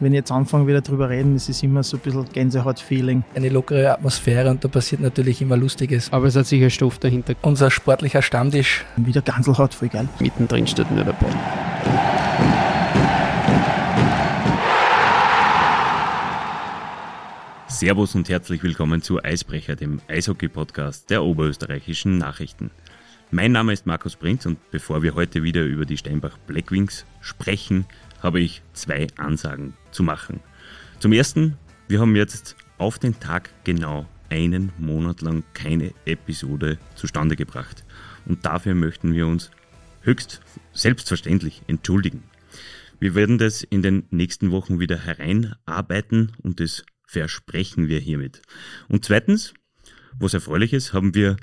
wenn ich jetzt anfange wieder drüber reden, ist es immer so ein bisschen Gänsehaut-Feeling. Eine lockere Atmosphäre und da passiert natürlich immer Lustiges. Aber es hat sicher Stoff dahinter. Unser sportlicher Stammtisch. Wieder Ganselhaut, voll geil. Mittendrin steht nur der Ball. Servus und herzlich willkommen zu Eisbrecher, dem Eishockey-Podcast der oberösterreichischen Nachrichten. Mein Name ist Markus Prinz und bevor wir heute wieder über die Steinbach Blackwings sprechen, habe ich zwei Ansagen zu machen. Zum ersten, wir haben jetzt auf den Tag genau einen Monat lang keine Episode zustande gebracht. Und dafür möchten wir uns höchst selbstverständlich entschuldigen. Wir werden das in den nächsten Wochen wieder hereinarbeiten und das versprechen wir hiermit. Und zweitens, was erfreulich ist, haben wir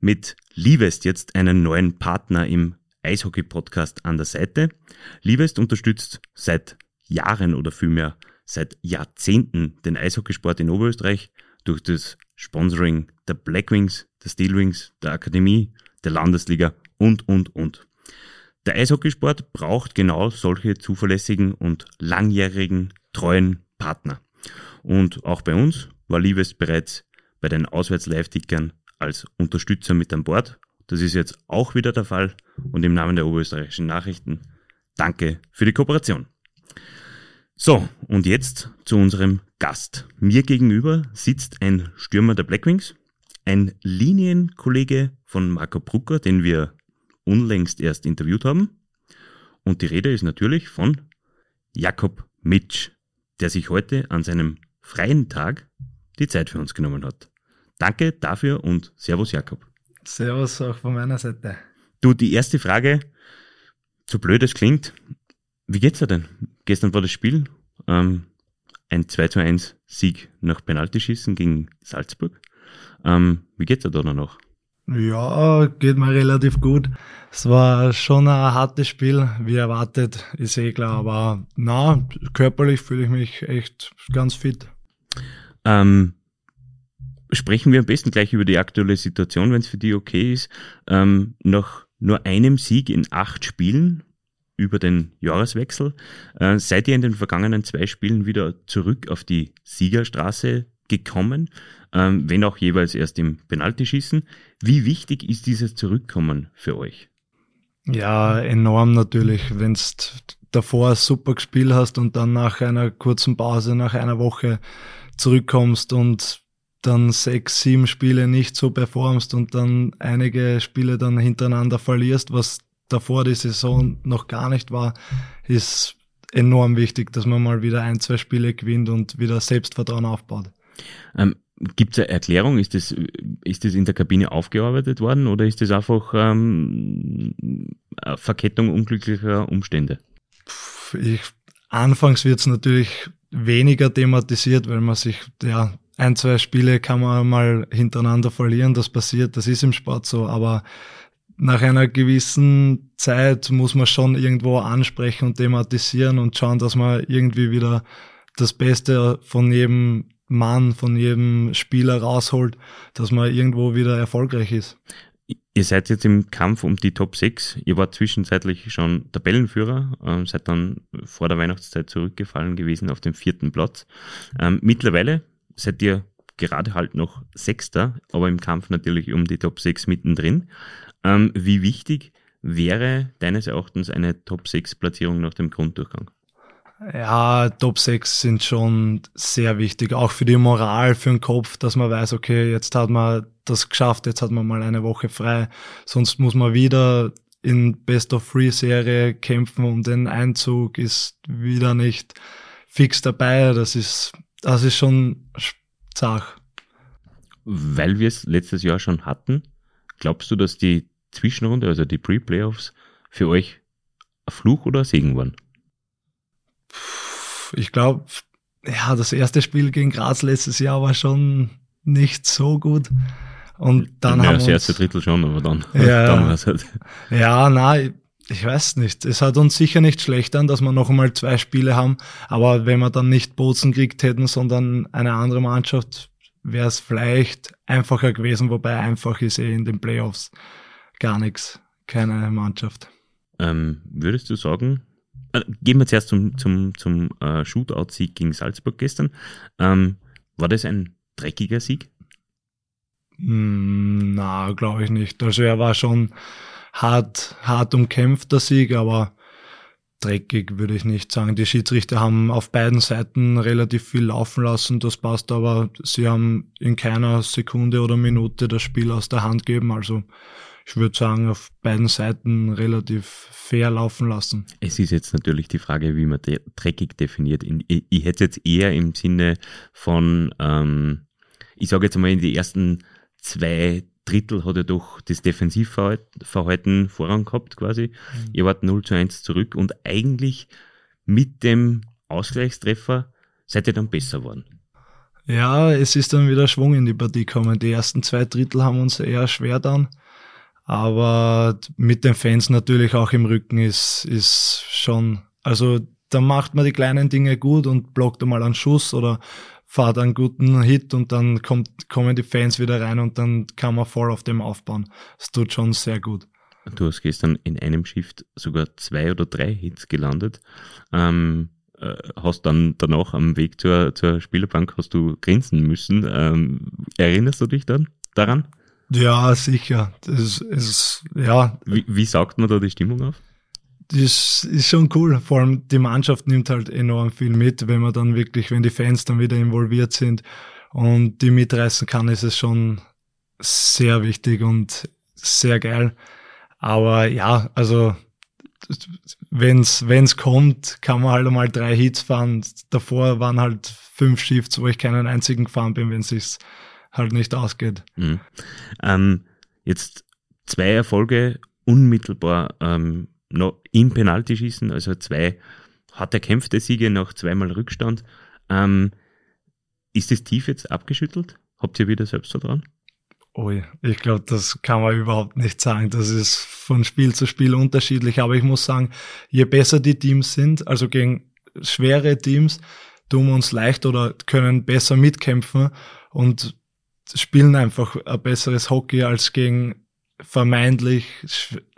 mit Livest jetzt einen neuen Partner im Eishockey-Podcast an der Seite. Liebest unterstützt seit Jahren oder vielmehr seit Jahrzehnten den Eishockeysport in Oberösterreich durch das Sponsoring der Blackwings, der Steelwings, der Akademie, der Landesliga und, und, und. Der Eishockeysport braucht genau solche zuverlässigen und langjährigen, treuen Partner. Und auch bei uns war Liebes bereits bei den Auswärts-Live-Tickern als Unterstützer mit an Bord das ist jetzt auch wieder der Fall und im Namen der oberösterreichischen Nachrichten danke für die Kooperation. So, und jetzt zu unserem Gast. Mir gegenüber sitzt ein Stürmer der Blackwings, ein Linienkollege von Marco Brucker, den wir unlängst erst interviewt haben. Und die Rede ist natürlich von Jakob Mitsch, der sich heute an seinem freien Tag die Zeit für uns genommen hat. Danke dafür und Servus Jakob. Servus auch von meiner Seite. Du, die erste Frage, so blöd es klingt, wie geht's dir denn? Gestern war das Spiel, ähm, ein 2 zu 1 Sieg nach Penaltyschießen gegen Salzburg. Ähm, wie geht's dir da noch? Ja, geht mir relativ gut. Es war schon ein hartes Spiel, wie erwartet, ist eh klar, aber na, körperlich fühle ich mich echt ganz fit. Ähm, sprechen wir am besten gleich über die aktuelle Situation, wenn es für dich okay ist. Ähm, nach nur einem Sieg in acht Spielen über den Jahreswechsel, äh, seid ihr in den vergangenen zwei Spielen wieder zurück auf die Siegerstraße gekommen, ähm, wenn auch jeweils erst im Penaltyschießen. Wie wichtig ist dieses Zurückkommen für euch? Ja, enorm natürlich. Wenn du davor ein super gespielt hast und dann nach einer kurzen Pause, nach einer Woche zurückkommst und dann sechs, sieben Spiele nicht so performst und dann einige Spiele dann hintereinander verlierst, was davor die Saison noch gar nicht war, ist enorm wichtig, dass man mal wieder ein, zwei Spiele gewinnt und wieder Selbstvertrauen aufbaut. Ähm, Gibt es eine Erklärung? Ist das, ist das in der Kabine aufgearbeitet worden oder ist das einfach ähm, eine Verkettung unglücklicher Umstände? Ich, anfangs wird es natürlich weniger thematisiert, weil man sich ja ein, zwei Spiele kann man mal hintereinander verlieren, das passiert, das ist im Sport so, aber nach einer gewissen Zeit muss man schon irgendwo ansprechen und thematisieren und schauen, dass man irgendwie wieder das Beste von jedem Mann, von jedem Spieler rausholt, dass man irgendwo wieder erfolgreich ist. Ihr seid jetzt im Kampf um die Top 6. Ihr wart zwischenzeitlich schon Tabellenführer, ähm, seid dann vor der Weihnachtszeit zurückgefallen gewesen auf den vierten Platz. Ähm, mittlerweile seid ihr gerade halt noch Sechster, aber im Kampf natürlich um die Top 6 mittendrin. Ähm, wie wichtig wäre deines Erachtens eine Top 6 Platzierung nach dem Grunddurchgang? Ja, Top 6 sind schon sehr wichtig, auch für die Moral, für den Kopf, dass man weiß, okay, jetzt hat man das geschafft, jetzt hat man mal eine Woche frei, sonst muss man wieder in Best of Free Serie kämpfen und den Einzug ist wieder nicht fix dabei. Das ist das ist schon zach. Weil wir es letztes Jahr schon hatten, glaubst du, dass die Zwischenrunde, also die Pre-Playoffs, für euch ein Fluch oder ein Segen waren? Ich glaube, ja, das erste Spiel gegen Graz letztes Jahr war schon nicht so gut. Und dann ja, haben das erste Drittel schon, aber dann, ja, dann war es halt. Ja, nein, ich weiß nicht. Es hat uns sicher nicht schlecht an, dass wir noch einmal zwei Spiele haben. Aber wenn wir dann nicht Bozen gekriegt hätten, sondern eine andere Mannschaft, wäre es vielleicht einfacher gewesen. Wobei einfach ist eh in den Playoffs gar nichts. Keine Mannschaft. Ähm, würdest du sagen, äh, gehen wir zuerst zum, zum, zum äh, Shootout-Sieg gegen Salzburg gestern. Ähm, war das ein dreckiger Sieg? Mm, na, glaube ich nicht. Also er war schon hart, hart umkämpfter Sieg, aber dreckig würde ich nicht sagen. Die Schiedsrichter haben auf beiden Seiten relativ viel laufen lassen, das passt, aber sie haben in keiner Sekunde oder Minute das Spiel aus der Hand gegeben. Also ich würde sagen, auf beiden Seiten relativ fair laufen lassen. Es ist jetzt natürlich die Frage, wie man dreckig definiert. Ich, ich hätte es jetzt eher im Sinne von, ähm, ich sage jetzt mal in die ersten zwei Drittel hat er doch das Defensivverhalten Vorrang gehabt quasi. Mhm. Ihr wart 0 zu 1 zurück und eigentlich mit dem Ausgleichstreffer seid ihr dann besser geworden. Ja, es ist dann wieder Schwung in die Partie gekommen. Die ersten zwei Drittel haben uns eher schwer dann. Aber mit den Fans natürlich auch im Rücken ist, ist schon, also da macht man die kleinen Dinge gut und blockt einmal einen Schuss oder fahrt einen guten Hit und dann kommt, kommen die Fans wieder rein und dann kann man voll auf dem aufbauen. Das tut schon sehr gut. Du hast gestern in einem Shift sogar zwei oder drei Hits gelandet. Ähm, äh, hast dann danach am Weg zur, zur Spielerbank hast du grinsen müssen. Ähm, erinnerst du dich dann daran? Ja, sicher. Das ist, ja. Wie, wie saugt man da die Stimmung auf? das ist schon cool. Vor allem die Mannschaft nimmt halt enorm viel mit, wenn man dann wirklich, wenn die Fans dann wieder involviert sind und die mitreißen kann, ist es schon sehr wichtig und sehr geil. Aber ja, also wenn's wenn's kommt, kann man halt einmal drei Hits fahren. Davor waren halt fünf Shifts, wo ich keinen einzigen gefahren bin, wenn es sich halt nicht ausgeht. Mhm. Ähm, jetzt zwei Erfolge unmittelbar ähm, noch im Penaltyschießen, also zwei hart erkämpfte Siege nach zweimal Rückstand. Ähm, ist das tief jetzt abgeschüttelt? Habt ihr wieder Selbstvertrauen? Ui, ich glaube, das kann man überhaupt nicht sagen. Das ist von Spiel zu Spiel unterschiedlich. Aber ich muss sagen, je besser die Teams sind, also gegen schwere Teams, tun wir uns leicht oder können besser mitkämpfen und spielen einfach ein besseres Hockey als gegen vermeintlich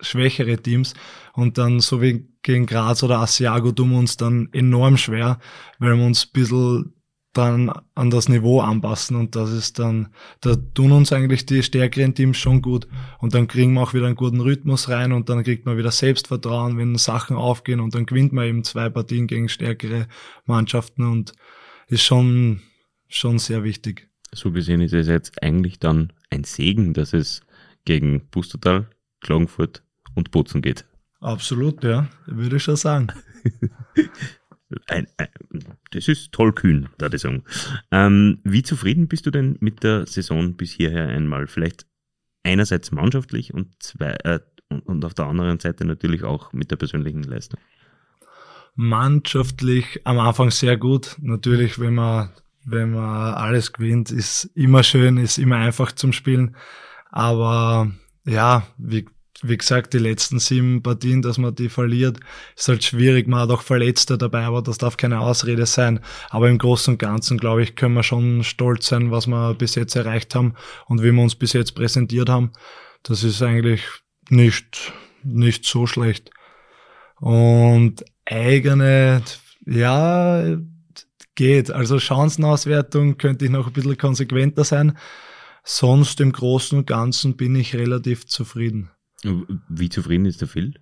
schwächere Teams. Und dann, so wie gegen Graz oder Asiago, tun wir uns dann enorm schwer, weil wir uns ein bisschen dann an das Niveau anpassen und das ist dann, da tun uns eigentlich die stärkeren Teams schon gut und dann kriegen wir auch wieder einen guten Rhythmus rein und dann kriegt man wieder Selbstvertrauen, wenn Sachen aufgehen und dann gewinnt man eben zwei Partien gegen stärkere Mannschaften und ist schon, schon sehr wichtig. So gesehen ist es jetzt eigentlich dann ein Segen, dass es gegen Pustertal, Klagenfurt und Bozen geht. Absolut, ja, würde ich schon sagen. ein, ein, das ist toll kühn, würde ich sagen. Ähm, wie zufrieden bist du denn mit der Saison bis hierher einmal? Vielleicht einerseits mannschaftlich und, zwei, äh, und, und auf der anderen Seite natürlich auch mit der persönlichen Leistung. Mannschaftlich am Anfang sehr gut. Natürlich, wenn man, wenn man alles gewinnt, ist immer schön, ist immer einfach zum Spielen. Aber ja, wie, wie gesagt, die letzten sieben Partien, dass man die verliert, ist halt schwierig. Man hat auch Verletzte dabei, aber das darf keine Ausrede sein. Aber im Großen und Ganzen, glaube ich, können wir schon stolz sein, was wir bis jetzt erreicht haben und wie wir uns bis jetzt präsentiert haben. Das ist eigentlich nicht, nicht so schlecht. Und eigene, ja, geht. Also Chancenauswertung könnte ich noch ein bisschen konsequenter sein. Sonst im Großen und Ganzen bin ich relativ zufrieden. Wie zufrieden ist der Phil?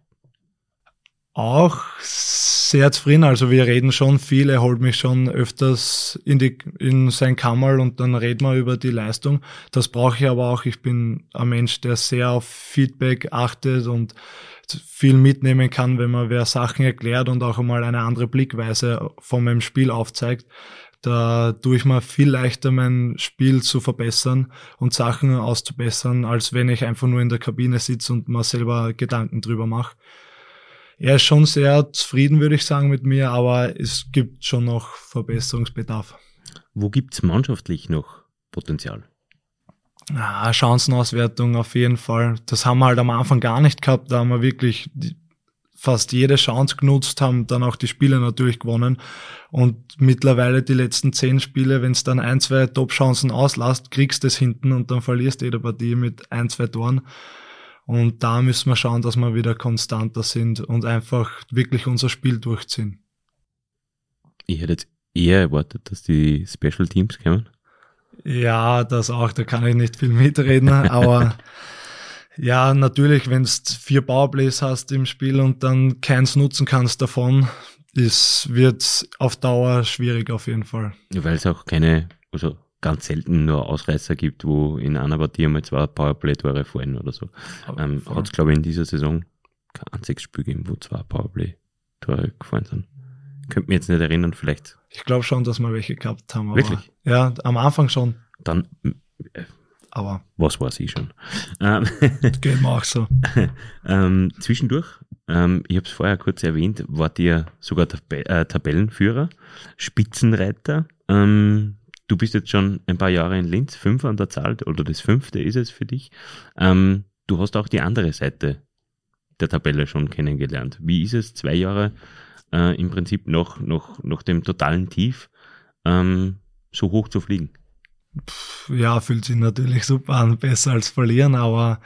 Auch sehr zufrieden. Also wir reden schon viel. Er holt mich schon öfters in, die, in sein Kammerl und dann reden wir über die Leistung. Das brauche ich aber auch. Ich bin ein Mensch, der sehr auf Feedback achtet und viel mitnehmen kann, wenn man wer Sachen erklärt und auch einmal eine andere Blickweise von meinem Spiel aufzeigt. Da tue ich mir viel leichter, mein Spiel zu verbessern und Sachen auszubessern, als wenn ich einfach nur in der Kabine sitze und mir selber Gedanken drüber mache. Er ist schon sehr zufrieden, würde ich sagen, mit mir, aber es gibt schon noch Verbesserungsbedarf. Wo gibt's mannschaftlich noch Potenzial? Ah, Chancenauswertung auf jeden Fall. Das haben wir halt am Anfang gar nicht gehabt. Da haben wir wirklich fast jede Chance genutzt, haben dann auch die Spiele natürlich gewonnen. Und mittlerweile die letzten zehn Spiele, wenn es dann ein, zwei Top-Chancen auslässt, kriegst du es hinten und dann verlierst du jede Partie mit ein, zwei Toren. Und da müssen wir schauen, dass wir wieder konstanter sind und einfach wirklich unser Spiel durchziehen. Ich hätte jetzt eher erwartet, dass die Special Teams kommen. Ja, das auch, da kann ich nicht viel mitreden, aber ja, natürlich, wenn du vier Powerplays hast im Spiel und dann keins nutzen kannst davon, es wird auf Dauer schwierig auf jeden Fall. Weil es auch keine, also ganz selten nur Ausreißer gibt, wo in einer Partie einmal zwei Powerplay-Tore fallen oder so. Ähm, Hat es, glaube ich, in dieser Saison kein einziges Spiel gegeben, wo zwei Powerplay-Tore gefallen sind. Könnte mich jetzt nicht erinnern, vielleicht. Ich glaube schon, dass wir welche gehabt haben. Aber Wirklich? Ja, am Anfang schon. Dann, äh, Aber was weiß ich schon. Ähm, geht mir auch so. ähm, zwischendurch, ähm, ich habe es vorher kurz erwähnt, wart ihr sogar Tab äh, Tabellenführer, Spitzenreiter. Ähm, du bist jetzt schon ein paar Jahre in Linz, fünf an der Zahl, oder das fünfte ist es für dich. Ähm, du hast auch die andere Seite der Tabelle schon kennengelernt. Wie ist es, zwei Jahre äh, im Prinzip noch, noch, noch dem totalen Tief ähm, so hoch zu fliegen? Ja, fühlt sich natürlich super an, besser als verlieren, aber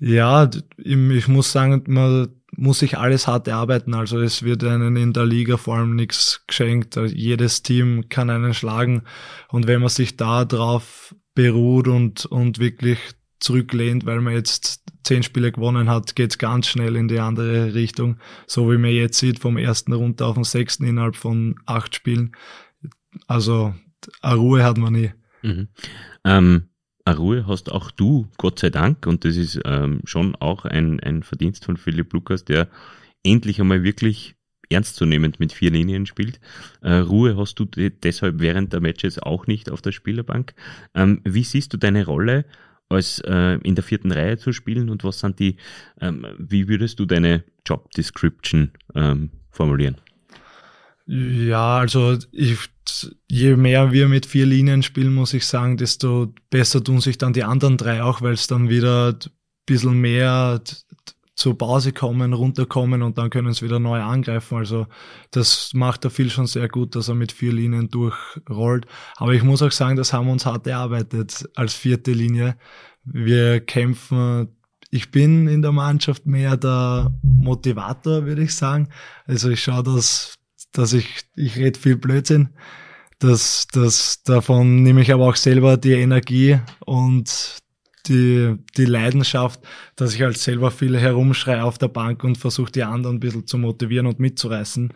ja, ich muss sagen, man muss sich alles hart erarbeiten. Also es wird einen in der Liga vor allem nichts geschenkt. Jedes Team kann einen schlagen. Und wenn man sich da drauf beruht und, und wirklich zurücklehnt, weil man jetzt zehn Spiele gewonnen hat, geht's ganz schnell in die andere Richtung. So wie man jetzt sieht, vom ersten runter auf den sechsten innerhalb von acht Spielen. Also eine Ruhe hat man nie. Mhm. Ähm, Ruhe hast auch du, Gott sei Dank, und das ist ähm, schon auch ein, ein Verdienst von Philipp Lukas, der endlich einmal wirklich ernstzunehmend mit vier Linien spielt. Äh, Ruhe hast du deshalb während der Matches auch nicht auf der Spielerbank. Ähm, wie siehst du deine Rolle als äh, in der vierten Reihe zu spielen und was sind die, ähm, wie würdest du deine Job Description ähm, formulieren? Ja, also ich, je mehr wir mit vier Linien spielen, muss ich sagen, desto besser tun sich dann die anderen drei auch, weil es dann wieder ein bisschen mehr zur Pause kommen, runterkommen und dann können sie wieder neu angreifen. Also das macht der Phil schon sehr gut, dass er mit vier Linien durchrollt. Aber ich muss auch sagen, das haben wir uns hart erarbeitet als vierte Linie. Wir kämpfen ich bin in der Mannschaft mehr der Motivator, würde ich sagen. Also ich schaue, dass, dass ich, ich rede viel Blödsinn. Das, das, davon nehme ich aber auch selber die Energie und die, die Leidenschaft, dass ich halt selber viel herumschreie auf der Bank und versuche die anderen ein bisschen zu motivieren und mitzureißen.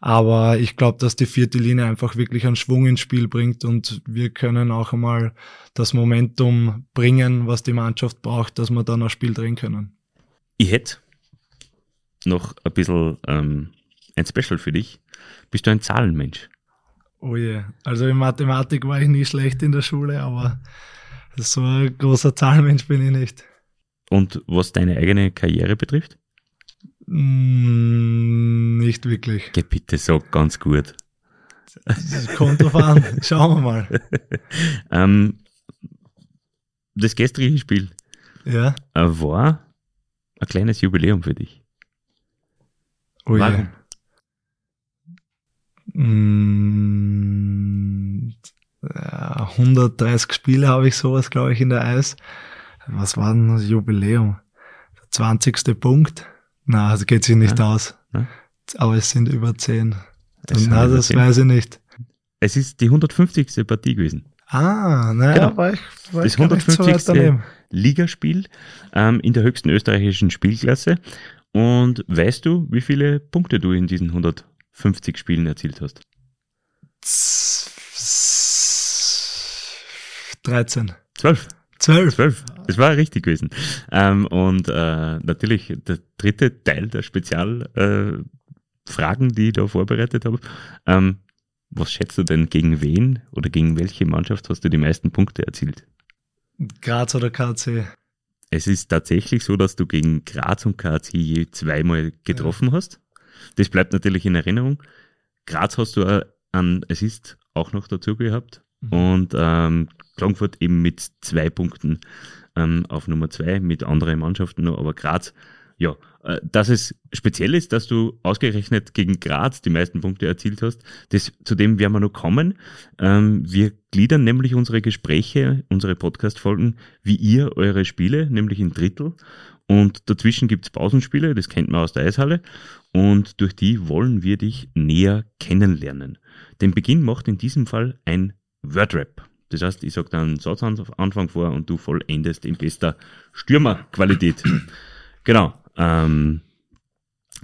Aber ich glaube, dass die vierte Linie einfach wirklich einen Schwung ins Spiel bringt und wir können auch einmal das Momentum bringen, was die Mannschaft braucht, dass wir dann ein Spiel drehen können. Ich hätte noch ein bisschen ähm, ein Special für dich. Bist du ein Zahlenmensch? Oh je, also in Mathematik war ich nie schlecht in der Schule, aber so ein großer Zahlenmensch bin ich nicht. Und was deine eigene Karriere betrifft? Mm, nicht wirklich. Geh bitte, sag ganz gut. Das kommt drauf an. Schauen wir mal. ähm, das gestrige Spiel Ja. äh, war ein kleines Jubiläum für dich. Oh Warum? je. Mm, ja, 130 Spiele habe ich sowas, glaube ich, in der Eis. Was war denn das Jubiläum? Der 20. Punkt? Na, das geht sich nicht Ja. aus. Ja. Aber es sind über 10. Es sind Na, das 10. weiß ich nicht. Es ist die 150. Partie gewesen. Ah, naja, Genau. war ich, war Das ich gar nicht so weit 150. daneben. Ligaspiel ähm, in der höchsten österreichischen Spielklasse. Und weißt du, wie viele Punkte du in diesen 150 Spielen erzielt hast? 13. Zwölf. 12. Zwölf. Das war richtig gewesen. Ähm, und äh, natürlich der dritte Teil der Spezialfragen, äh, die ich da vorbereitet habe. Ähm, was schätzt du denn gegen wen oder gegen welche Mannschaft hast du die meisten Punkte erzielt? Graz oder KC? Es ist tatsächlich so, dass du gegen Graz und KC je zweimal getroffen hast. Das bleibt natürlich in Erinnerung. Graz hast du an Assist auch noch dazu gehabt und ähm, Klagenfurt eben mit zwei Punkten ähm, auf Nummer zwei mit anderen Mannschaften noch, aber Graz, ja, dass es speziell ist, dass du ausgerechnet gegen Graz die meisten Punkte erzielt hast, das, zu dem werden wir noch kommen. Ähm, wir gliedern nämlich unsere Gespräche, unsere Podcast-Folgen, wie ihr eure Spiele, nämlich in Drittel. Und dazwischen gibt's Pausenspiele, das kennt man aus der Eishalle. Und durch die wollen wir dich näher kennenlernen. Den Beginn macht in diesem Fall ein Wordrap. Das heißt, ich sage dann Satz Anfang vor und du vollendest in bester Stürmerqualität. genau. Ähm,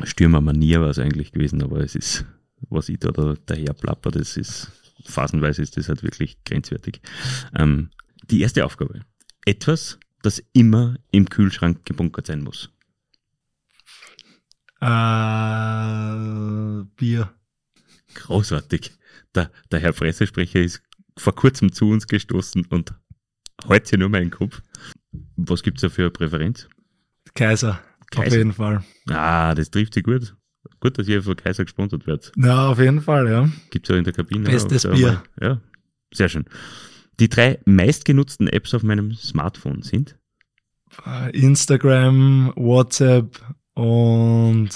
Stürmermanier war es eigentlich gewesen, aber es ist, was ich da, da daher plapper, das ist, phasenweise ist das halt wirklich grenzwertig. Ähm, die erste Aufgabe. Etwas, das immer im Kühlschrank gebunkert sein muss. Äh, Bier. Großartig. Der, der Herr Pressesprecher ist vor kurzem zu uns gestoßen und heute nur meinen Kopf. Was gibt's da für eine Präferenz? Kaiser. Auf Kaiser. jeden Fall. Ah, das trifft sich gut. Gut, dass ihr von Kaiser gesponsert werdet. Ja, auf jeden Fall, ja. Gibt's ja in der Kabine. Bestes Bier. mal- Ja, sehr schön. Die drei meistgenutzten Apps auf meinem Smartphone sind? Instagram, WhatsApp und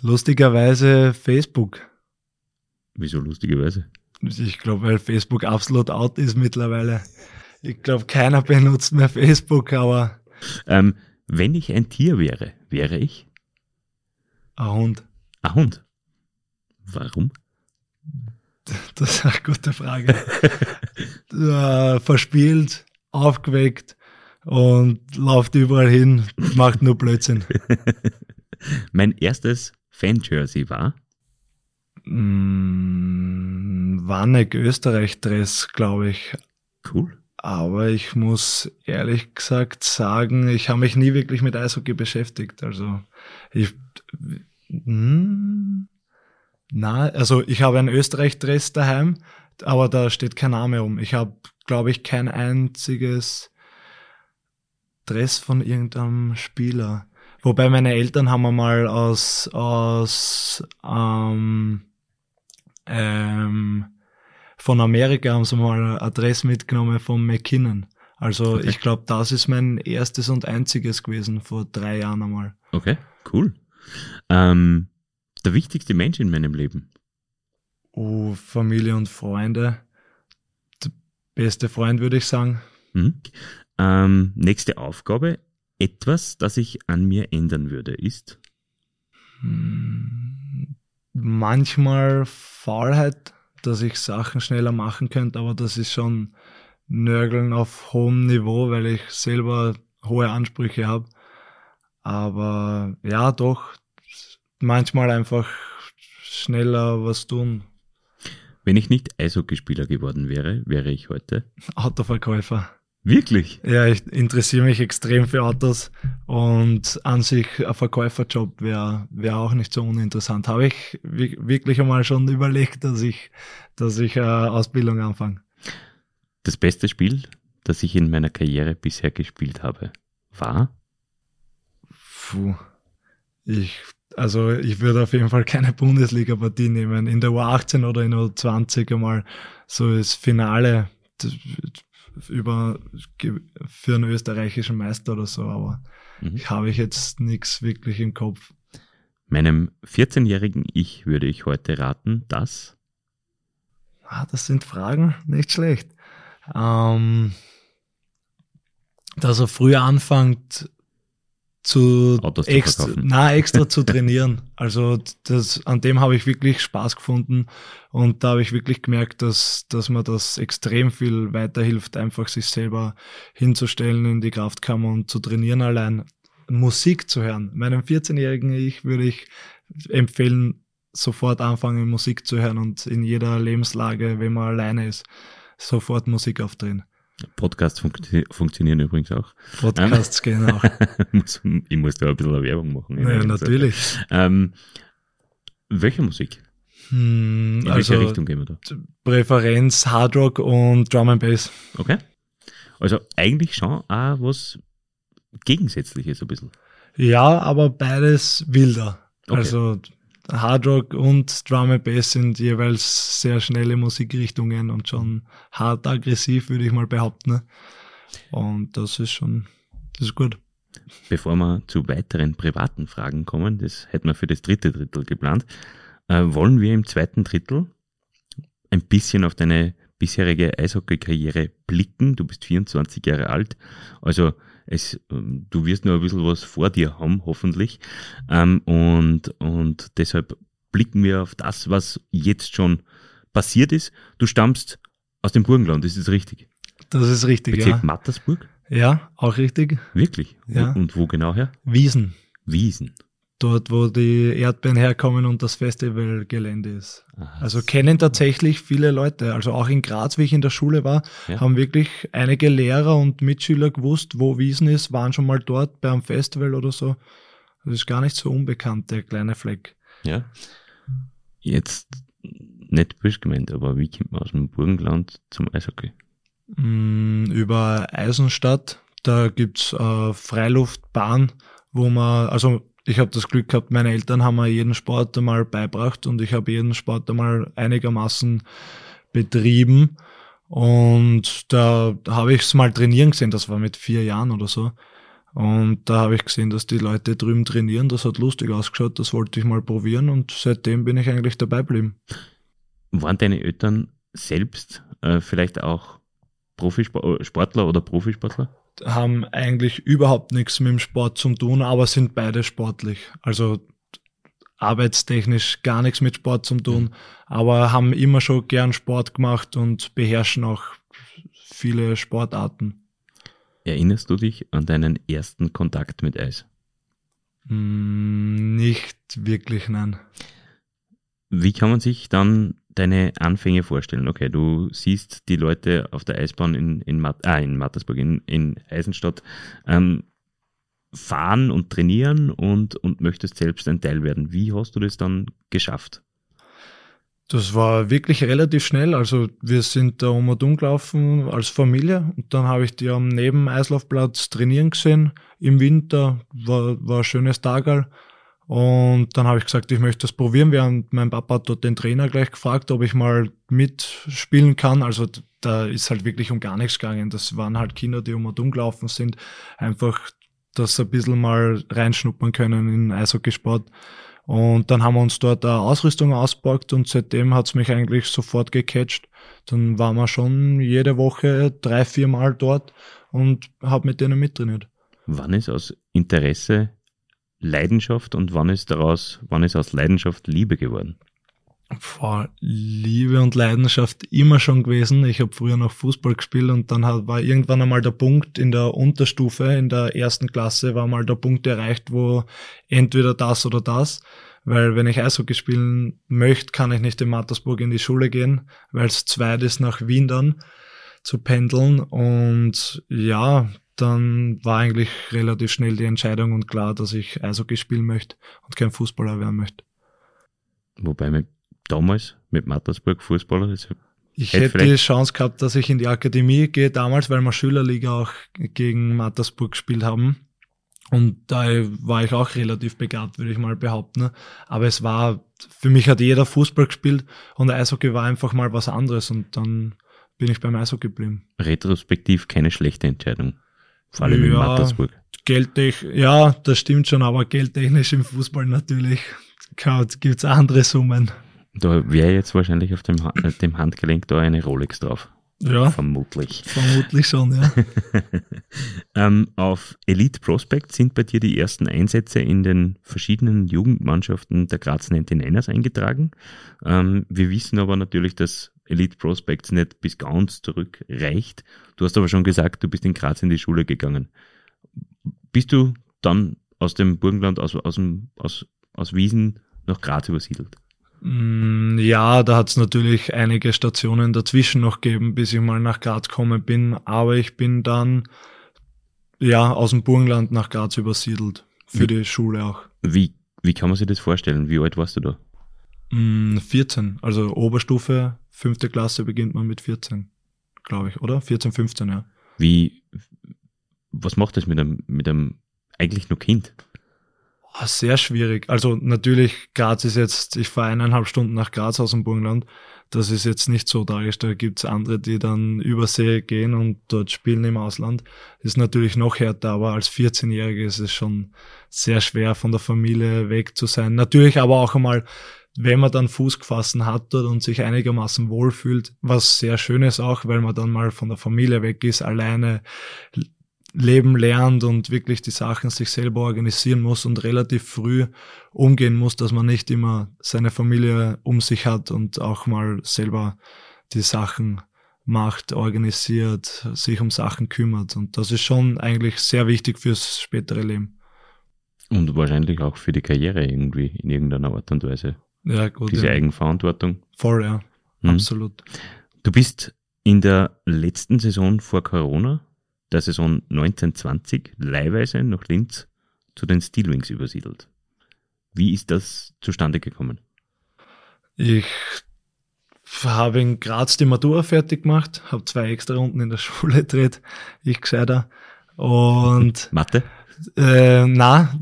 lustigerweise Facebook. Wieso lustigerweise? Ich glaube, weil Facebook absolut out ist mittlerweile. Ich glaube, keiner benutzt mehr Facebook, aber Ähm, wenn ich ein Tier wäre, wäre ich ein Hund. ein Hund. Warum? Das ist eine gute Frage. verspielt, aufgeweckt und läuft überall hin, macht nur Blödsinn. Mein erstes Fan-Jersey war? Mm, Wanneck Österreich-Dress, glaube ich. Cool. Aber ich muss ehrlich gesagt sagen, ich habe mich nie wirklich mit Eishockey beschäftigt. Also ich, hm, na, also ich habe ein Österreich-Dress daheim, aber da steht kein Name um. Ich habe, glaube ich, kein einziges Dress von irgendeinem Spieler. Wobei meine Eltern haben wir mal aus, aus ähm, ähm, von Amerika haben sie mal ein Adress mitgenommen von McKinnon. Also Okay. ich glaube, das ist mein erstes und einziges gewesen vor drei Jahren einmal. Okay, cool. Ähm, der wichtigste Mensch in meinem Leben. Uh, Familie und Freunde. Der beste Freund würde ich sagen. Mhm. Ähm, nächste Aufgabe. Etwas, das ich an mir ändern würde, ist? Hm, Manchmal Faulheit, dass ich Sachen schneller machen könnte, aber das ist schon Nörgeln auf hohem Niveau, weil ich selber hohe Ansprüche habe. Aber ja, doch, manchmal einfach schneller was tun. Wenn ich nicht Eishockeyspieler geworden wäre, wäre ich heute. Autoverkäufer. Wirklich? Ja, ich interessiere mich extrem für Autos und an sich ein Verkäuferjob wäre wär auch nicht so uninteressant. Habe ich wi- wirklich einmal schon überlegt, dass ich, dass ich eine Ausbildung anfange. Das beste Spiel, das ich in meiner Karriere bisher gespielt habe, war? Puh. Ich, also ich würde auf jeden Fall keine Bundesliga-Partie nehmen. In der U18 oder in der U20 einmal so das Finale über für einen österreichischen Meister oder so, aber Mhm. habe ich jetzt nichts wirklich im Kopf. Meinem 14-jährigen Ich würde ich heute raten, dass Ah, das sind Fragen, nicht schlecht. Ähm, dass er früher anfängt zu Autos zu extra, verkaufen. na, extra zu trainieren. Also das, an dem habe ich wirklich Spaß gefunden und da habe ich wirklich gemerkt, dass, dass mir das extrem viel weiterhilft, einfach sich selber hinzustellen in die Kraftkammer und zu trainieren allein. Musik zu hören. Meinem 14-jährigen Ich würde ich empfehlen, sofort anfangen, Musik zu hören und in jeder Lebenslage, wenn man alleine ist, sofort Musik aufdrehen. Podcasts funktio- funktionieren übrigens auch. Podcasts gehen auch. Ich muss da ein bisschen Werbung machen. Ja, natürlich. Ähm, welche Musik? Hm, In also welche Richtung gehen wir da? Präferenz Hard Rock und Drum and Bass. Okay. Also eigentlich schon auch was Gegensätzliches ein bisschen. Ja, aber beides wilder. Okay. Also Hard Rock und Drum and Bass sind jeweils sehr schnelle Musikrichtungen und schon hart aggressiv, würde ich mal behaupten. ne? Und das ist schon, das ist gut. Bevor wir zu weiteren privaten Fragen kommen, das hätten wir für das dritte Drittel geplant, äh, wollen wir im zweiten Drittel ein bisschen auf deine bisherige Eishockey-Karriere blicken. Du bist 24 Jahre alt, also es, ähm, du wirst nur ein bisschen was vor dir haben, hoffentlich. Ähm, und, und deshalb blicken wir auf das, was jetzt schon passiert ist. Du stammst aus dem Burgenland, ist das richtig? Das ist richtig, Bezirk ja. Mattersburg? Ja, auch richtig. Wirklich? Ja. Und wo genau her? Wiesen. Wiesen. Dort, wo die Erdbeeren herkommen und das Festivalgelände ist. Aha. Also kennen tatsächlich viele Leute. Also auch in Graz, wie ich in der Schule war, Ja. haben wirklich einige Lehrer und Mitschüler gewusst, wo Wiesen ist, waren schon mal dort beim Festival oder so. Das ist gar nicht so unbekannt, der kleine Fleck. Ja. Jetzt nicht böse gemeint, aber wie kommt man aus dem Burgenland zum Eishockey? Mm, Über Eisenstadt, da gibt's äh, Freiluftbahn, wo man, also ich habe das Glück gehabt, meine Eltern haben mir jeden Sport einmal beibracht und ich habe jeden Sport einmal einigermaßen betrieben. Und da habe ich es mal trainieren gesehen, das war mit vier Jahren oder so. Und da habe ich gesehen, dass die Leute drüben trainieren, das hat lustig ausgeschaut, das wollte ich mal probieren und seitdem bin ich eigentlich dabei geblieben. Waren deine Eltern selbst äh, vielleicht auch Profisportler oder Profisportler? Haben eigentlich überhaupt nichts mit dem Sport zu tun, aber sind beide sportlich. Also arbeitstechnisch gar nichts mit Sport zu tun, aber haben immer schon gern Sport gemacht und beherrschen auch viele Sportarten. Erinnerst du dich an deinen ersten Kontakt mit Eis? Hm, nicht wirklich, nein. Wie kann man sich dann deine Anfänge vorstellen? Okay, du siehst die Leute auf der Eisbahn in, in, Mat ah, in Mattersburg, in, in Eisenstadt, ähm, fahren und trainieren und, und möchtest selbst ein Teil werden. Wie hast du das dann geschafft? Das war wirklich relativ schnell. Also wir sind da um und um gelaufen als Familie und dann habe ich die am Nebeneislaufplatz trainieren gesehen. Im Winter war, war ein schönes Tagal. Und dann habe ich gesagt, ich möchte das probieren. Während mein Papa hat dort den Trainer gleich gefragt, ob ich mal mitspielen kann. Also da ist halt wirklich um gar nichts gegangen. Das waren halt Kinder, die um und um gelaufen sind. Einfach, sie ein bisschen mal reinschnuppern können in Eishockeysport. Und dann haben wir uns dort eine Ausrüstung ausgepackt und seitdem hat's mich eigentlich sofort gecatcht. Dann waren wir schon jede Woche drei, vier Mal dort und habe mit denen mittrainiert. Wann ist aus Interesse Leidenschaft und wann ist daraus, wann ist aus Leidenschaft Liebe geworden? Boah, Liebe und Leidenschaft immer schon gewesen. Ich habe früher noch Fußball gespielt und dann hat, war irgendwann einmal der Punkt in der Unterstufe, in der ersten Klasse, war mal der Punkt erreicht, wo entweder das oder das. Weil wenn ich Eishockey spielen möchte, kann ich nicht in Mattersburg in die Schule gehen, weil es zu weit ist nach Wien dann zu pendeln. Und ja, dann war eigentlich relativ schnell die Entscheidung und klar, dass ich Eishockey spielen möchte und kein Fußballer werden möchte. Wobei mit damals mit Mattersburg Fußballer, das Ich Hätte hätte die Chance gehabt, dass ich in die Akademie gehe damals, weil wir Schülerliga auch gegen Mattersburg gespielt haben. Und da war ich auch relativ begabt, würde ich mal behaupten. Aber es war, für mich hat jeder Fußball gespielt und Eishockey war einfach mal was anderes und dann bin ich beim Eishockey geblieben. retrospektiv keine schlechte Entscheidung. Vor allem in Ja. Mattersburg. Geldtech, ja, das stimmt schon, aber geldtechnisch im Fußball natürlich gibt es andere Summen. Da wäre jetzt wahrscheinlich auf dem, äh, dem Handgelenk da eine Rolex drauf. Ja, Vermutlich. vermutlich schon, ja. ähm, auf Elite Prospect sind bei dir die ersten Einsätze in den verschiedenen Jugendmannschaften der Graz 99ers eingetragen. Ähm, wir wissen aber natürlich, dass Elite Prospects nicht bis ganz zurück reicht. Du hast aber schon gesagt, du bist in Graz in die Schule gegangen. Bist du dann aus dem Burgenland, aus, aus, dem, aus, aus Wiesen nach Graz übersiedelt? Mm, Ja, da hat es natürlich einige Stationen dazwischen noch gegeben, bis ich mal nach Graz gekommen bin. Aber ich bin dann ja aus dem Burgenland nach Graz übersiedelt. Für Wie- die Schule auch. Wie, wie kann man sich das vorstellen? Wie alt warst du da? Mm, 14, also Oberstufe, fünfte Klasse beginnt man mit 14, glaube ich, oder? 14, 15, ja. Wie, was macht das mit einem, mit einem eigentlich nur Kind? Ah, Sehr schwierig. Also natürlich, Graz ist jetzt, ich fahre eineinhalb Stunden nach Graz aus dem Burgenland. Das ist jetzt nicht so tragisch. Da gibt's andere, die dann über See gehen und dort spielen im Ausland. ist natürlich noch härter, aber als 14-Jährige ist es schon sehr schwer, von der Familie weg zu sein. Natürlich aber auch einmal, wenn man dann Fuß gefasst hat dort und sich einigermaßen wohlfühlt, was sehr schön ist auch, weil man dann mal von der Familie weg ist, alleine leben lernt und wirklich die Sachen sich selber organisieren muss und relativ früh umgehen muss, dass man nicht immer seine Familie um sich hat und auch mal selber die Sachen macht, organisiert, sich um Sachen kümmert. Und das ist schon eigentlich sehr wichtig fürs spätere Leben. Und wahrscheinlich auch für die Karriere irgendwie in irgendeiner Art und Weise. Ja, gut. Diese ja. Eigenverantwortung. Voll, ja. Mhm. Absolut. Du bist in der letzten Saison vor Corona, der Saison 1920, leihweise nach Linz zu den Steelwings übersiedelt. Wie ist das zustande gekommen? Ich habe in Graz die Matura fertig gemacht, habe zwei extra Runden in der Schule gedreht, ich gescheiter. Und Mathe? äh, na,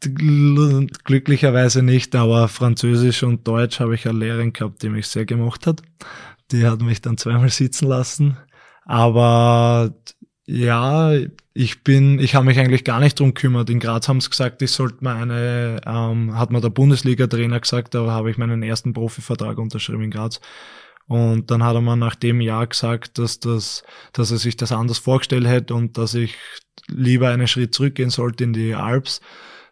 glücklicherweise nicht, aber Französisch und Deutsch habe ich eine Lehrerin gehabt, die mich sehr gemocht hat. Die hat mich dann zweimal sitzen lassen. Aber ja, ich bin, ich habe mich eigentlich gar nicht drum gekümmert. In Graz haben sie gesagt, ich sollte mal eine, ähm, hat mir der Bundesliga-Trainer gesagt, da habe ich meinen ersten Profivertrag unterschrieben in Graz. Und dann hat er mir nach dem Jahr gesagt, dass das, dass er sich das anders vorgestellt hätte und dass ich lieber einen Schritt zurückgehen sollte in die Alps,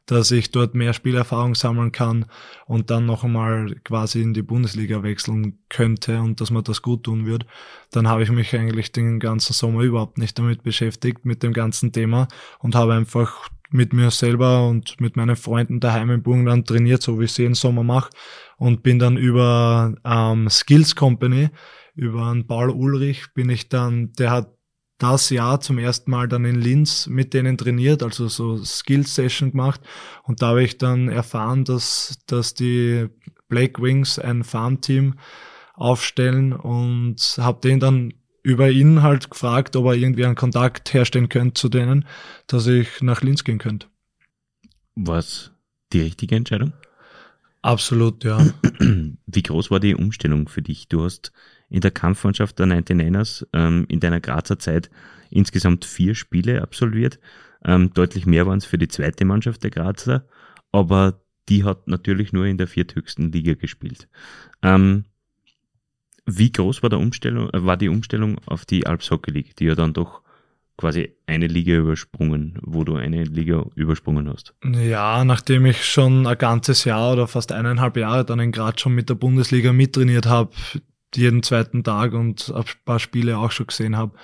dass ich dort mehr Spielerfahrung sammeln kann und dann noch einmal quasi in die Bundesliga wechseln könnte und dass mir das gut tun wird. Dann habe ich mich eigentlich den ganzen Sommer überhaupt nicht damit beschäftigt, mit dem ganzen Thema und habe einfach mit mir selber und mit meinen Freunden daheim im Burgenland trainiert, so wie ich es jeden Sommer mache und bin dann über ähm, Skills Company, über einen Paul Ulrich bin ich dann, der hat das Jahr zum ersten Mal dann in Linz mit denen trainiert, also so Skills Session gemacht und da habe ich dann erfahren, dass, dass die Black Wings ein Farmteam aufstellen und habe den dann über ihn halt gefragt, ob er irgendwie einen Kontakt herstellen könnte zu denen, dass ich nach Linz gehen könnte. War es die richtige Entscheidung? Absolut, ja. Wie groß war die Umstellung für dich? Du hast in der Kampfmannschaft der 99ers ähm, in deiner Grazer Zeit insgesamt vier Spiele absolviert. Ähm, deutlich mehr waren es für die zweite Mannschaft der Grazer, aber die hat natürlich nur in der vierthöchsten Liga gespielt. Ähm, wie groß war, der Umstellung, äh, war die Umstellung auf die Alps Hockey League, die ja dann doch quasi eine Liga übersprungen, wo du eine Liga übersprungen hast? Ja, nachdem ich schon ein ganzes Jahr oder fast eineinhalb Jahre dann in Graz schon mit der Bundesliga mittrainiert habe, jeden zweiten Tag und ein paar Spiele auch schon gesehen habe,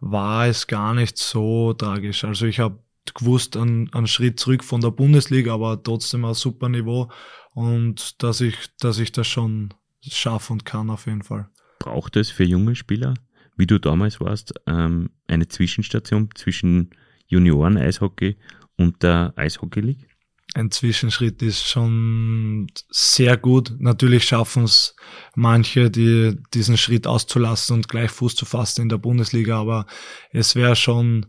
war es gar nicht so tragisch. Also ich habe gewusst, einen, einen Schritt zurück von der Bundesliga, aber trotzdem ein super Niveau und dass ich, dass ich das schon schaffe und kann auf jeden Fall. Braucht es für junge Spieler, wie du damals warst, ähm, eine Zwischenstation zwischen Junioren-Eishockey und der Eishockey League? Ein Zwischenschritt ist schon sehr gut. Natürlich schaffen es manche, die diesen Schritt auszulassen und gleich Fuß zu fassen in der Bundesliga, aber es wäre schon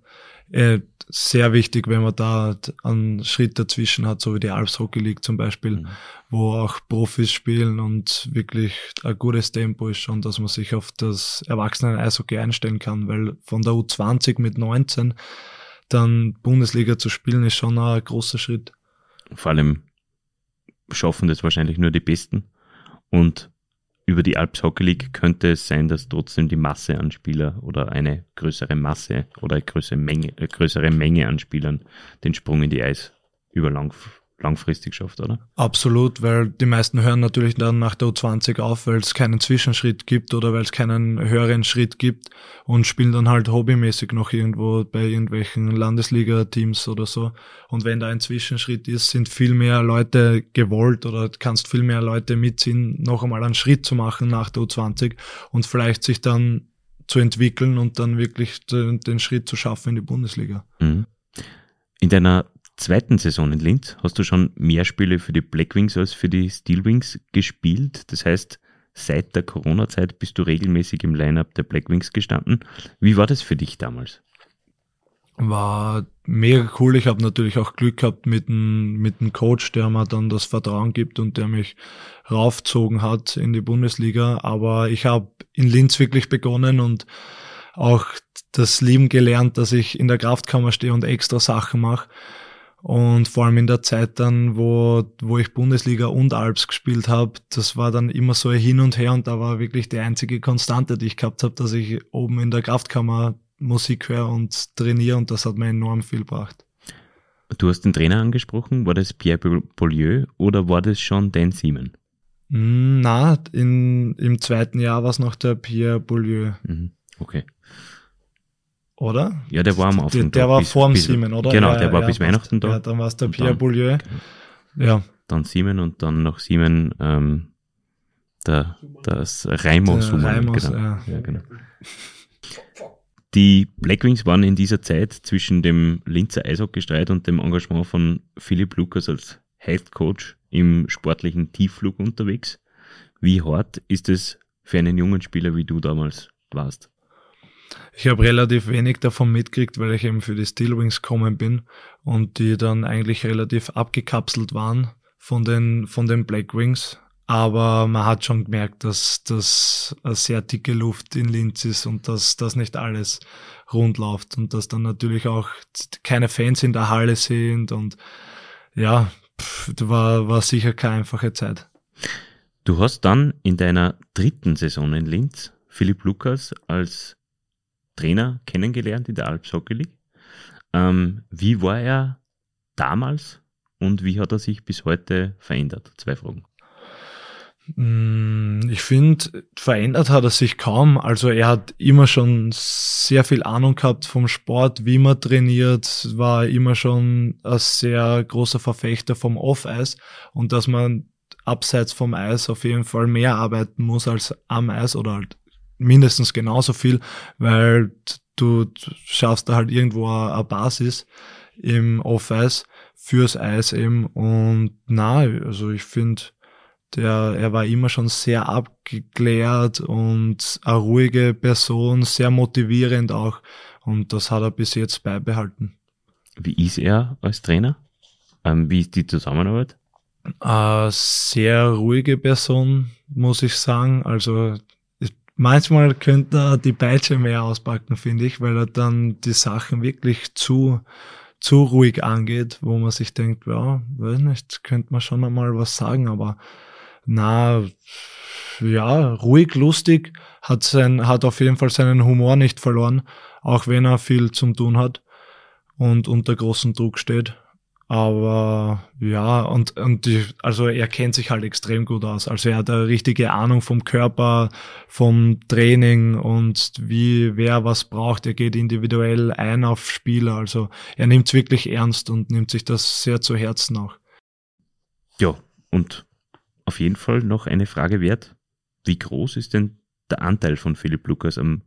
äh, sehr wichtig, wenn man da einen Schritt dazwischen hat, so wie die Alps Hockey League zum Beispiel, Mhm. wo auch Profis spielen und wirklich ein gutes Tempo ist schon, dass man sich auf das Erwachsenen-Eishockey einstellen kann, weil von der U20 mit 19 dann Bundesliga zu spielen, ist schon ein großer Schritt. Vor allem schaffen das wahrscheinlich nur die Besten. Und über die Alps Hockey League könnte es sein, dass trotzdem die Masse an Spieler oder eine größere Masse oder eine größere Menge, eine größere Menge an Spielern den Sprung in die Eis über lang, langfristig schafft, oder? Absolut, weil die meisten hören natürlich dann nach der U20 auf, weil es keinen Zwischenschritt gibt oder weil es keinen höheren Schritt gibt und spielen dann halt hobbymäßig noch irgendwo bei irgendwelchen Landesliga-Teams oder so. Und wenn da ein Zwischenschritt ist, sind viel mehr Leute gewollt oder kannst viel mehr Leute mitziehen, noch einmal einen Schritt zu machen nach der U20 und vielleicht sich dann zu entwickeln und dann wirklich den, Schritt zu schaffen in die Bundesliga. Mhm. In deiner zweiten Saison in Linz hast du schon mehr Spiele für die Black Wings als für die Steel Wings gespielt. Das heißt, seit der Corona-Zeit bist du regelmäßig im Line-Up der Black Wings gestanden. Wie war das für dich damals? war mega cool. Ich habe natürlich auch Glück gehabt mit dem, mit dem Coach, der mir dann das Vertrauen gibt und der mich raufzogen hat in die Bundesliga. Aber ich habe in Linz wirklich begonnen und auch das Lieben gelernt, dass ich in der Kraftkammer stehe und extra Sachen mache. Und vor allem in der Zeit dann, wo, wo ich Bundesliga und Alps gespielt habe, das war dann immer so ein Hin und Her und da war wirklich die einzige Konstante, die ich gehabt habe, dass ich oben in der Kraftkammer Musik höre und trainiere und das hat mir enorm viel gebracht. Du hast den Trainer angesprochen, war das Pierre Beaulieu oder war das schon Dan Seaman? Mm, na, in, im zweiten Jahr war es noch der Pierre Beaulieu. Mhm. Okay. Oder? Ja, der war am Anfang. Der, der war vor dem Siemen, oder? Genau, ja, der war ja, bis Weihnachten da. Ja, dann war es der Pierre Boulieu. Genau. Ja. Dann Siemen und dann nach Siemen ähm, der, das Raimo Suman. Raimos, genau. Ja. ja, genau. Die Blackwings waren in dieser Zeit zwischen dem Linzer Eishockeystreit und dem Engagement von Philipp Lukas als Health Coach im sportlichen Tiefflug unterwegs. Wie hart ist es für einen jungen Spieler, wie du damals warst? Ich habe relativ wenig davon mitgekriegt, weil ich eben für die Steelwings gekommen bin und die dann eigentlich relativ abgekapselt waren von den, von den Blackwings. Aber man hat schon gemerkt, dass das sehr dicke Luft in Linz ist und dass das nicht alles rund läuft und dass dann natürlich auch keine Fans in der Halle sind und ja, pff, war, war sicher keine einfache Zeit. Du hast dann in deiner dritten Saison in Linz Philipp Lukas als Trainer kennengelernt in der Alps Hockey League. Ähm, wie war er damals und wie hat er sich bis heute verändert? Zwei Fragen. Mm, ich finde, verändert hat er sich kaum. Also er hat immer schon sehr viel Ahnung gehabt vom Sport, wie man trainiert, war immer schon ein sehr großer Verfechter vom Off-Eis und dass man abseits vom Eis auf jeden Fall mehr arbeiten muss als am Eis oder halt mindestens genauso viel, weil du, schaffst da halt irgendwo eine Basis im Off-Eis fürs Eis eben und na, also ich finde, der, er war immer schon sehr abgeklärt und eine ruhige Person, sehr motivierend auch und das hat er bis jetzt beibehalten. Wie ist er als Trainer? Ähm, wie ist die Zusammenarbeit? Eine sehr ruhige Person, muss ich sagen. Also Manchmal könnte er die Peitsche mehr auspacken, finde ich, weil er dann die Sachen wirklich zu, zu ruhig angeht, wo man sich denkt, ja, weiß nicht, könnte man schon einmal was sagen, aber na, ja, ruhig, lustig, hat sein, hat auf jeden Fall seinen Humor nicht verloren, auch wenn er viel zum tun hat und unter großem Druck steht. Aber ja, und, und die, also er kennt sich halt extrem gut aus. Also er hat eine richtige Ahnung vom Körper, vom Training und wie wer was braucht. Er geht individuell ein auf Spieler. Also er nimmt es wirklich ernst und nimmt sich das sehr zu Herzen auch. Ja, und auf jeden Fall noch eine Frage wert. Wie groß ist denn der Anteil von Philipp Lukas am,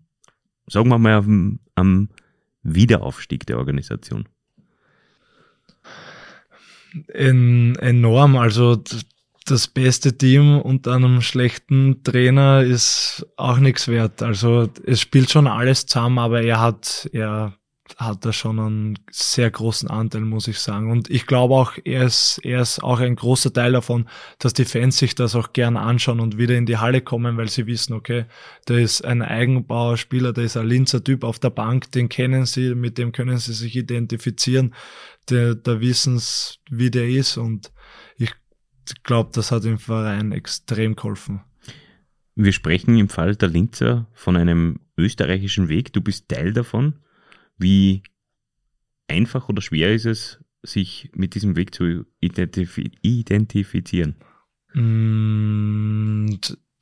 sagen wir mal, am, am Wiederaufstieg der Organisation? En enorm. Also das beste Team unter einem schlechten Trainer ist auch nichts wert. Also es spielt schon alles zusammen, aber er hat, er hat da schon einen sehr großen Anteil, muss ich sagen. Und ich glaube auch, er ist, er ist auch ein großer Teil davon, dass die Fans sich das auch gern anschauen und wieder in die Halle kommen, weil sie wissen, okay, da ist ein Eigenbauerspieler, da ist ein Linzer Typ auf der Bank, den kennen sie, mit dem können sie sich identifizieren, da wissen sie, wie der ist und ich glaube, das hat dem Verein extrem geholfen. Wir sprechen im Fall der Linzer von einem österreichischen Weg. Du bist Teil davon. Wie einfach oder schwer ist es, sich mit diesem Weg zu identif identifizieren? Mm,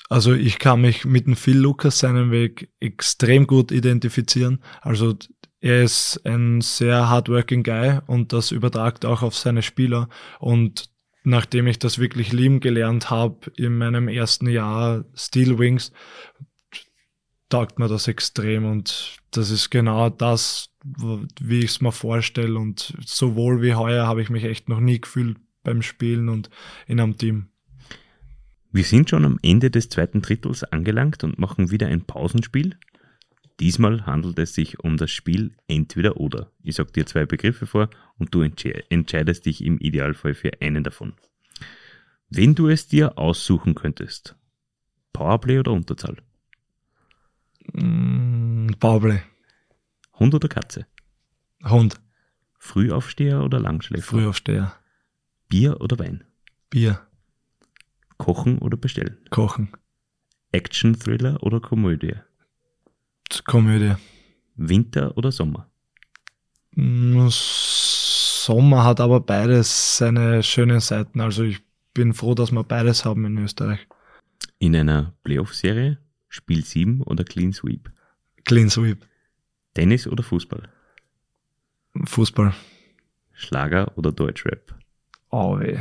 also ich kann mich mit dem Phil Lukas seinen Weg extrem gut identifizieren. Also er ist ein sehr hardworking Guy und das übertragt auch auf seine Spieler. Und nachdem ich das wirklich lieben gelernt habe in meinem ersten Jahr Steel Wings, taugt mir das extrem und das ist genau das, wie ich es mir vorstelle und sowohl wie heuer habe ich mich echt noch nie gefühlt beim Spielen und in einem Team. Wir sind schon am Ende des zweiten Drittels angelangt und machen wieder ein Pausenspiel. Diesmal handelt es sich um das Spiel Entweder oder. Ich sage dir zwei Begriffe vor und du entsche entscheidest dich im Idealfall für einen davon. Wenn du es dir aussuchen könntest, Powerplay oder Unterzahl? Mm, Powerplay. Hund oder Katze? Hund. Frühaufsteher oder Langschläfer? Frühaufsteher. Bier oder Wein? Bier. Kochen oder bestellen? Kochen. Action-Thriller oder Komödie? Komödie. Winter oder Sommer? Mm, Sommer hat aber beides seine schönen Seiten. Also ich bin froh, dass wir beides haben in Österreich. In einer Playoff-Serie? Spiel 7 oder Clean Sweep? Clean Sweep. Tennis oder Fußball? Fußball. Schlager oder Deutschrap? Oh weh.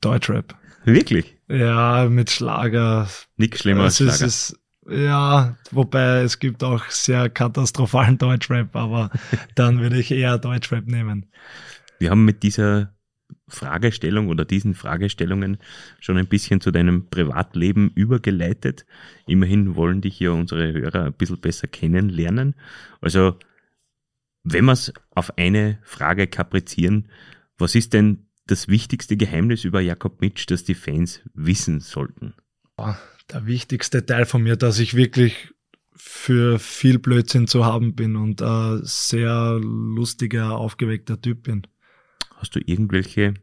Deutschrap. Wirklich? Ja, mit Schlager. Nichts schlimmer als Schlager. ist, ja, wobei es gibt auch sehr katastrophalen Deutschrap, aber dann würde ich eher Deutschrap nehmen. Wir haben mit dieser Fragestellung oder diesen Fragestellungen schon ein bisschen zu deinem Privatleben übergeleitet. Immerhin wollen dich ja unsere Hörer ein bisschen besser kennenlernen. Also, wenn wir es auf eine Frage kaprizieren, was ist denn das wichtigste Geheimnis über Jakob Mitsch, das die Fans wissen sollten? Der wichtigste Teil von mir, dass ich wirklich für viel Blödsinn zu haben bin und ein sehr lustiger, aufgeweckter Typ bin. Hast du irgendwelche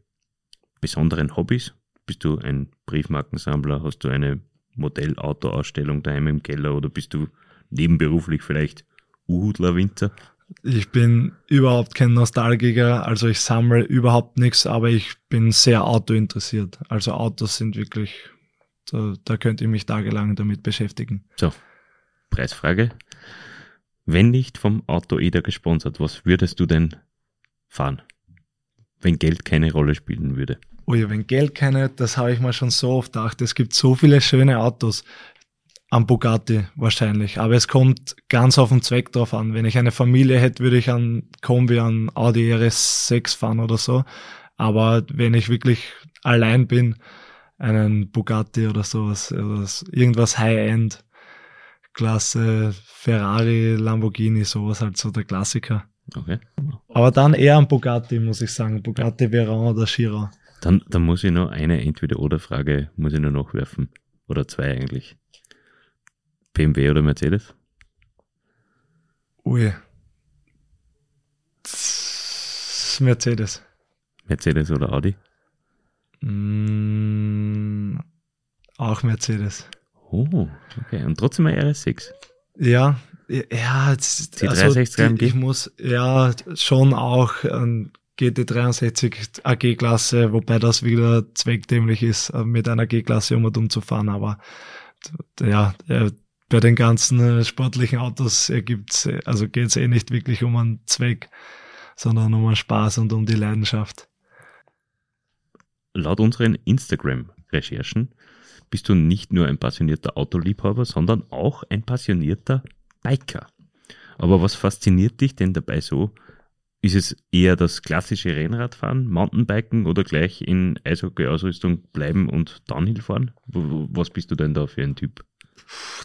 besonderen Hobbys? Bist du ein Briefmarkensammler? Hast du eine Modellautoausstellung daheim im Keller oder bist du nebenberuflich vielleicht Uhudler Winter? Ich bin überhaupt kein Nostalgiker, also ich sammle überhaupt nichts, aber ich bin sehr autointeressiert. Also Autos sind wirklich, da, da könnte ich mich tagelang damit beschäftigen. So, Preisfrage. Wenn nicht vom Auto Eder gesponsert, was würdest du denn fahren? Wenn Geld keine Rolle spielen würde. Ui, wenn Geld keine, das habe ich mir schon so oft gedacht. Es gibt so viele schöne Autos. Am Bugatti wahrscheinlich. Aber es kommt ganz auf den Zweck drauf an. Wenn ich eine Familie hätte, würde ich an Kombi, an Audi RS6 fahren oder so. Aber wenn ich wirklich allein bin, einen Bugatti oder sowas, oder irgendwas High-End, Klasse, Ferrari, Lamborghini, sowas halt so der Klassiker. Okay. Aber dann eher ein Bugatti, muss ich sagen. Bugatti Veyron oder Chiron. Dann, dann muss ich noch eine Entweder-Oder-Frage, muss ich nur nachwerfen. Oder zwei eigentlich. BMW oder Mercedes? Ui. Mercedes. Mercedes oder Audi? Mm, auch Mercedes. Oh, okay. Und trotzdem ein RS6. Ja, ja, jetzt, Die also 360 die, ich muss, ja, schon auch ein GT63 AG-Klasse, wobei das wieder zweckdämlich ist, äh, mit einer G-Klasse um und um zu fahren, aber ja, äh, bei den ganzen äh, sportlichen Autos ergibt's, also geht's eh nicht wirklich um einen Zweck, sondern um einen Spaß und um die Leidenschaft. Laut unseren Instagram-Recherchen bist du nicht nur ein passionierter Autoliebhaber, sondern auch ein passionierter Biker. Aber was fasziniert dich denn dabei so? Ist es eher das klassische Rennradfahren, Mountainbiken oder gleich in Eishockey-Ausrüstung bleiben und Downhill fahren? Was bist du denn da für ein Typ?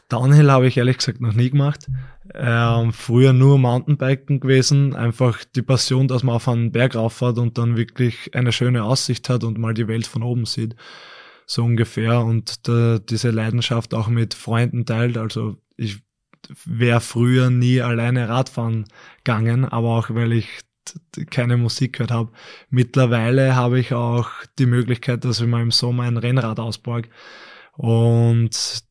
Downhill habe ich ehrlich gesagt noch nie gemacht. Ähm, früher nur Mountainbiken gewesen. Einfach die Passion, dass man auf einen Berg rauffährt und dann wirklich eine schöne Aussicht hat und mal die Welt von oben sieht. So ungefähr. Und da, diese Leidenschaft auch mit Freunden teilt. Also ich wäre früher nie alleine Radfahren gegangen, aber auch weil ich keine Musik gehört habe. Mittlerweile habe ich auch die Möglichkeit, dass ich mal im Sommer ein Rennrad ausborg. Und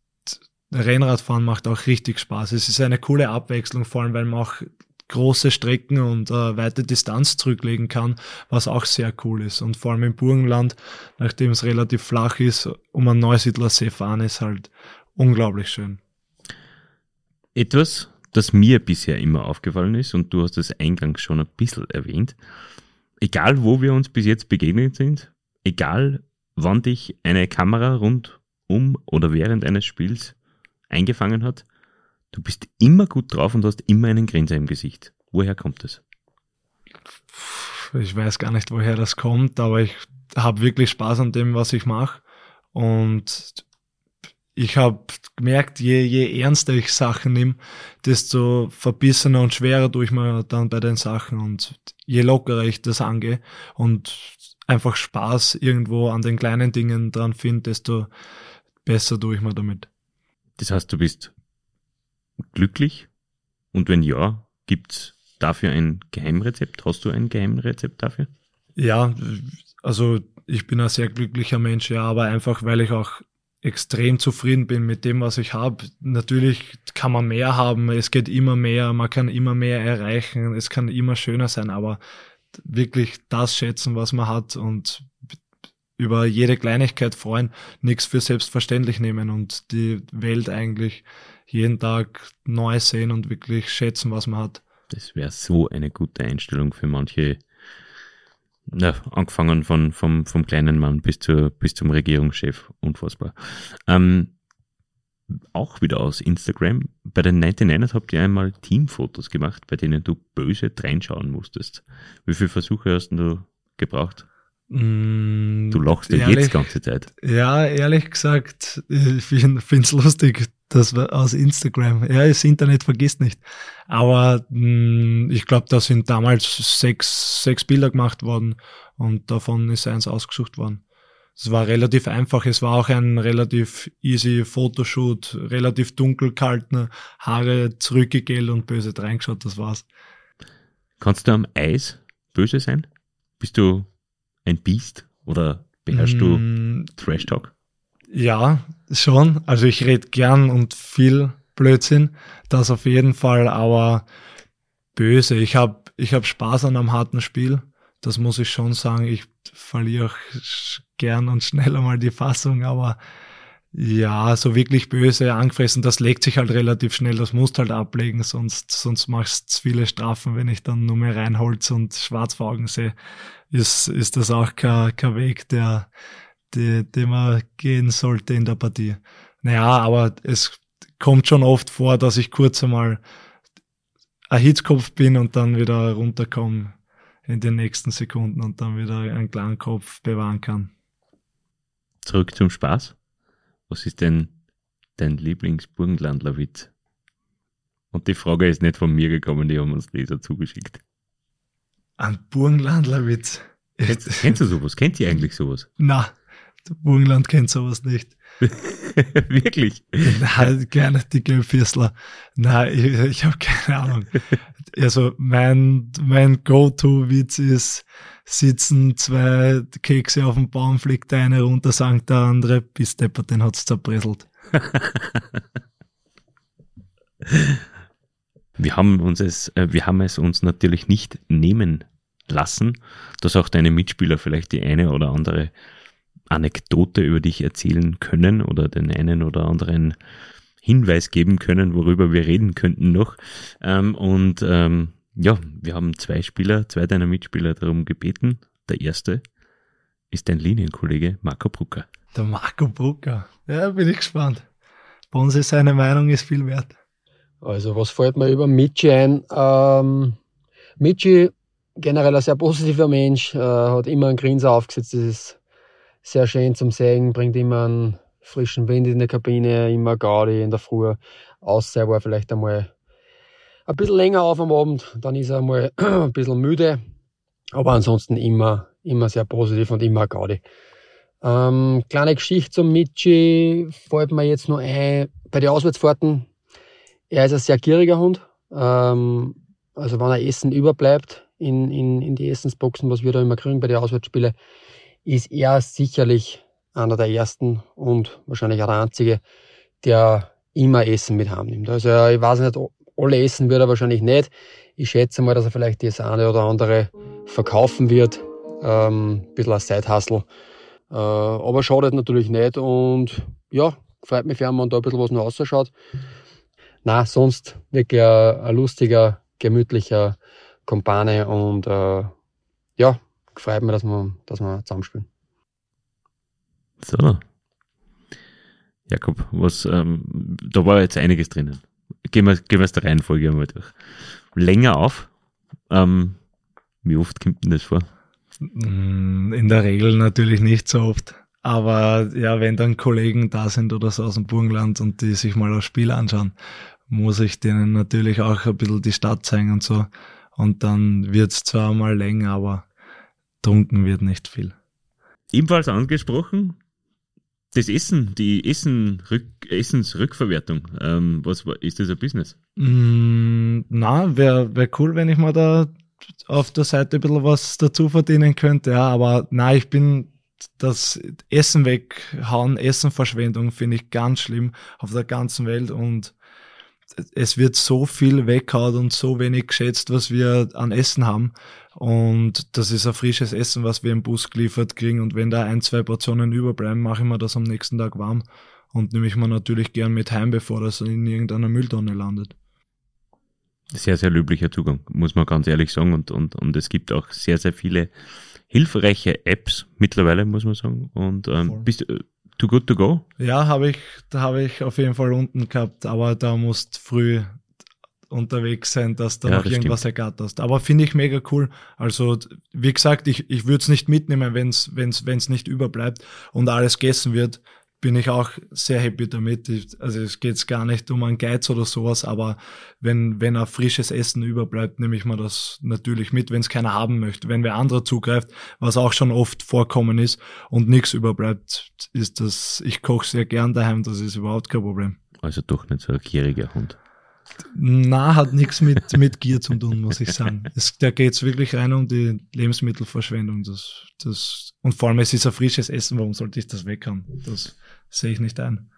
Rennradfahren macht auch richtig Spaß. Es ist eine coole Abwechslung, vor allem weil man auch große Strecken und äh, weite Distanz zurücklegen kann, was auch sehr cool ist. Und vor allem im Burgenland, nachdem es relativ flach ist, um einen Neusiedler See fahren, ist halt unglaublich schön. Etwas, das mir bisher immer aufgefallen ist, und du hast es eingangs schon ein bisschen erwähnt, egal wo wir uns bis jetzt begegnet sind, egal wann dich eine Kamera rund um oder während eines Spiels eingefangen hat, du bist immer gut drauf und hast immer einen Grinser im Gesicht. Woher kommt es? Ich weiß gar nicht, woher das kommt, aber ich habe wirklich Spaß an dem, was ich mache. Und ich habe gemerkt, je, je ernster ich Sachen nehme, desto verbissener und schwerer tue ich mir dann bei den Sachen und je lockerer ich das angehe und einfach Spaß irgendwo an den kleinen Dingen dran finde, desto besser tue ich mir damit. Das heißt, du bist glücklich? Und wenn ja, gibt's dafür ein Geheimrezept? Hast du ein Geheimrezept dafür? Ja, also ich bin ein sehr glücklicher Mensch, ja, aber einfach weil ich auch extrem zufrieden bin mit dem, was ich habe. Natürlich kann man mehr haben, es geht immer mehr, man kann immer mehr erreichen, es kann immer schöner sein, aber wirklich das schätzen, was man hat und über jede Kleinigkeit freuen, nichts für selbstverständlich nehmen und die Welt eigentlich jeden Tag neu sehen und wirklich schätzen, was man hat. Das wäre so eine gute Einstellung für manche, na, angefangen von, vom, vom kleinen Mann bis, zur, bis zum Regierungschef, unfassbar. Ähm, auch wieder aus Instagram. Bei den 99ers habt ihr einmal Teamfotos gemacht, bei denen du böse reinschauen musstest. Wie viele Versuche hast du gebraucht? Mm, Du lachst ja jetzt die ganze Zeit. Ja, ehrlich gesagt, ich finde es lustig, dass wir aus Instagram, ja, das Internet vergisst nicht. Aber mh, ich glaube, da sind damals sechs, sechs Bilder gemacht worden und davon ist eins ausgesucht worden. Es war relativ einfach, es war auch ein relativ easy Fotoshoot, relativ dunkel gehalten, Haare zurückgegelt und böse reingeschaut, das war's. Kannst du am Eis böse sein? Bist du ein Biest oder beherrschst du Mm, Trash Talk? Ja, schon. Also ich rede gern und viel Blödsinn, das auf jeden Fall, aber böse. Ich habe ich hab Spaß an einem harten Spiel. Das muss ich schon sagen. Ich verliere gern und schnell einmal die Fassung, aber ja, so wirklich böse angefressen, das legt sich halt relativ schnell, das musst halt ablegen, sonst, sonst machst du viele Strafen, wenn ich dann nur mehr Reinholz und schwarz vor Augen sehe, ist, ist das auch kein, kein Weg, der, die, den man gehen sollte in der Partie. Naja, aber es kommt schon oft vor, dass ich kurz einmal ein Hitzkopf bin und dann wieder runterkomme in den nächsten Sekunden und dann wieder einen klaren Kopf bewahren kann. Zurück zum Spaß. Was ist denn dein Lieblingsburgenlandlerwitz? Und die Frage ist nicht von mir gekommen, die haben uns Leser zugeschickt. Ein Burgenlandlerwitz. Kennst, kennst du sowas? Kennt ihr eigentlich sowas? Na, Burgenland kennt sowas nicht. Wirklich? Nein, gerne die Gelbfürstler. Nein, ich, ich habe keine Ahnung. Also mein, mein Go-To-Witz ist, sitzen zwei Kekse auf dem Baum, fliegt der eine runter, sagt der andere, bis deppert, den hat's zerbröselt. Wir haben uns es, äh, wir haben es uns natürlich nicht nehmen lassen, dass auch deine Mitspieler vielleicht die eine oder andere Anekdote über dich erzählen können oder den einen oder anderen Hinweis geben können, worüber wir reden könnten noch. Ähm, und ähm, ja, wir haben zwei Spieler, zwei deiner Mitspieler darum gebeten. Der erste ist dein Linienkollege Marco Brucker. Der Marco Brucker. Ja, bin ich gespannt. Bonse, seine Meinung ist viel wert. Also was fällt mir über Michi ein? Ähm, Michi, generell ein sehr positiver Mensch, äh, hat immer einen Grinser aufgesetzt, das ist sehr schön zum Sehen, bringt immer einen frischen Wind in die Kabine, immer Gaudi in der Früh. Außer er war vielleicht einmal ein bisschen länger auf am Abend, dann ist er einmal ein bisschen müde, aber ansonsten immer, immer sehr positiv und immer Gaudi. Ähm, kleine Geschichte zum Michi fällt mir jetzt nur ein, bei den Auswärtsfahrten, er ist ein sehr gieriger Hund. Ähm, also wenn er Essen überbleibt in, in, in die Essensboxen, was wir da immer kriegen bei den Auswärtsspielen, ist er sicherlich einer der ersten und wahrscheinlich auch der einzige, der immer Essen mit heimnimmt. Also ich weiß nicht, alle essen wird er wahrscheinlich nicht. Ich schätze mal, dass er vielleicht das eine oder andere verkaufen wird. Ähm, ein bisschen als Side-Hustle. Äh, aber schadet natürlich nicht und ja, freut mich, wenn man da ein bisschen was noch ausschaut. Na, sonst wirklich ein, ein lustiger, gemütlicher Kumpane und äh, ja, freut mich, dass wir, dass wir zusammenspielen. So. Jakob, was, ähm, da war jetzt einiges drinnen. Gehen wir, gehen wir es der Reihenfolge einmal durch. Länger auf. Ähm, wie oft kommt denn das vor? Mm, In der Regel natürlich nicht so oft. Aber ja, wenn dann Kollegen da sind oder so aus dem Burgenland und die sich mal das Spiel anschauen, muss ich denen natürlich auch ein bisschen die Stadt zeigen und so. Und dann wird's zwar mal länger, aber trunken wird nicht viel. Ebenfalls angesprochen, das Essen, die Essen -Rück Essensrückverwertung, ähm, was ist das ein Business? Mm, na, wäre wär cool, wenn ich mal da auf der Seite ein bisschen was dazu verdienen könnte, ja, aber na, ich bin das Essen weghauen, Essenverschwendung finde ich ganz schlimm auf der ganzen Welt und es wird so viel weggehauen und so wenig geschätzt, was wir an Essen haben. Und das ist ein frisches Essen, was wir im Bus geliefert kriegen. Und wenn da ein, zwei Portionen überbleiben, mache ich mir das am nächsten Tag warm und nehme ich mir natürlich gern mit heim, bevor das in irgendeiner Mülltonne landet. Sehr, sehr löblicher Zugang, muss man ganz ehrlich sagen. Und, und, und es gibt auch sehr, sehr viele hilfreiche Apps mittlerweile, muss man sagen. Und ähm, bist du Too Good To Go? Ja, habe ich, da habe ich auf jeden Fall unten gehabt, aber da musst früh unterwegs sein, dass da ja, noch irgendwas stimmt. ergatterst. Aber finde ich mega cool. Also, wie gesagt, ich, ich würde es nicht mitnehmen, wenn es wenn's, wenn's nicht überbleibt und alles gegessen wird bin ich auch sehr happy damit. Ich, also es geht gar nicht um einen Geiz oder sowas, aber wenn, wenn ein frisches Essen überbleibt, nehme ich mir das natürlich mit, wenn es keiner haben möchte. Wenn wer anderer zugreift, was auch schon oft vorkommen ist und nichts überbleibt, ist das, ich koche sehr gern daheim, das ist überhaupt kein Problem. Also doch nicht so ein gieriger Hund. Na, hat nichts mit, mit Gier zu tun, muss ich sagen. Es, da geht's wirklich rein um die Lebensmittelverschwendung. Das, das, und vor allem, es ist ein frisches Essen, warum sollte ich das weghaben? Das sehe ich nicht ein.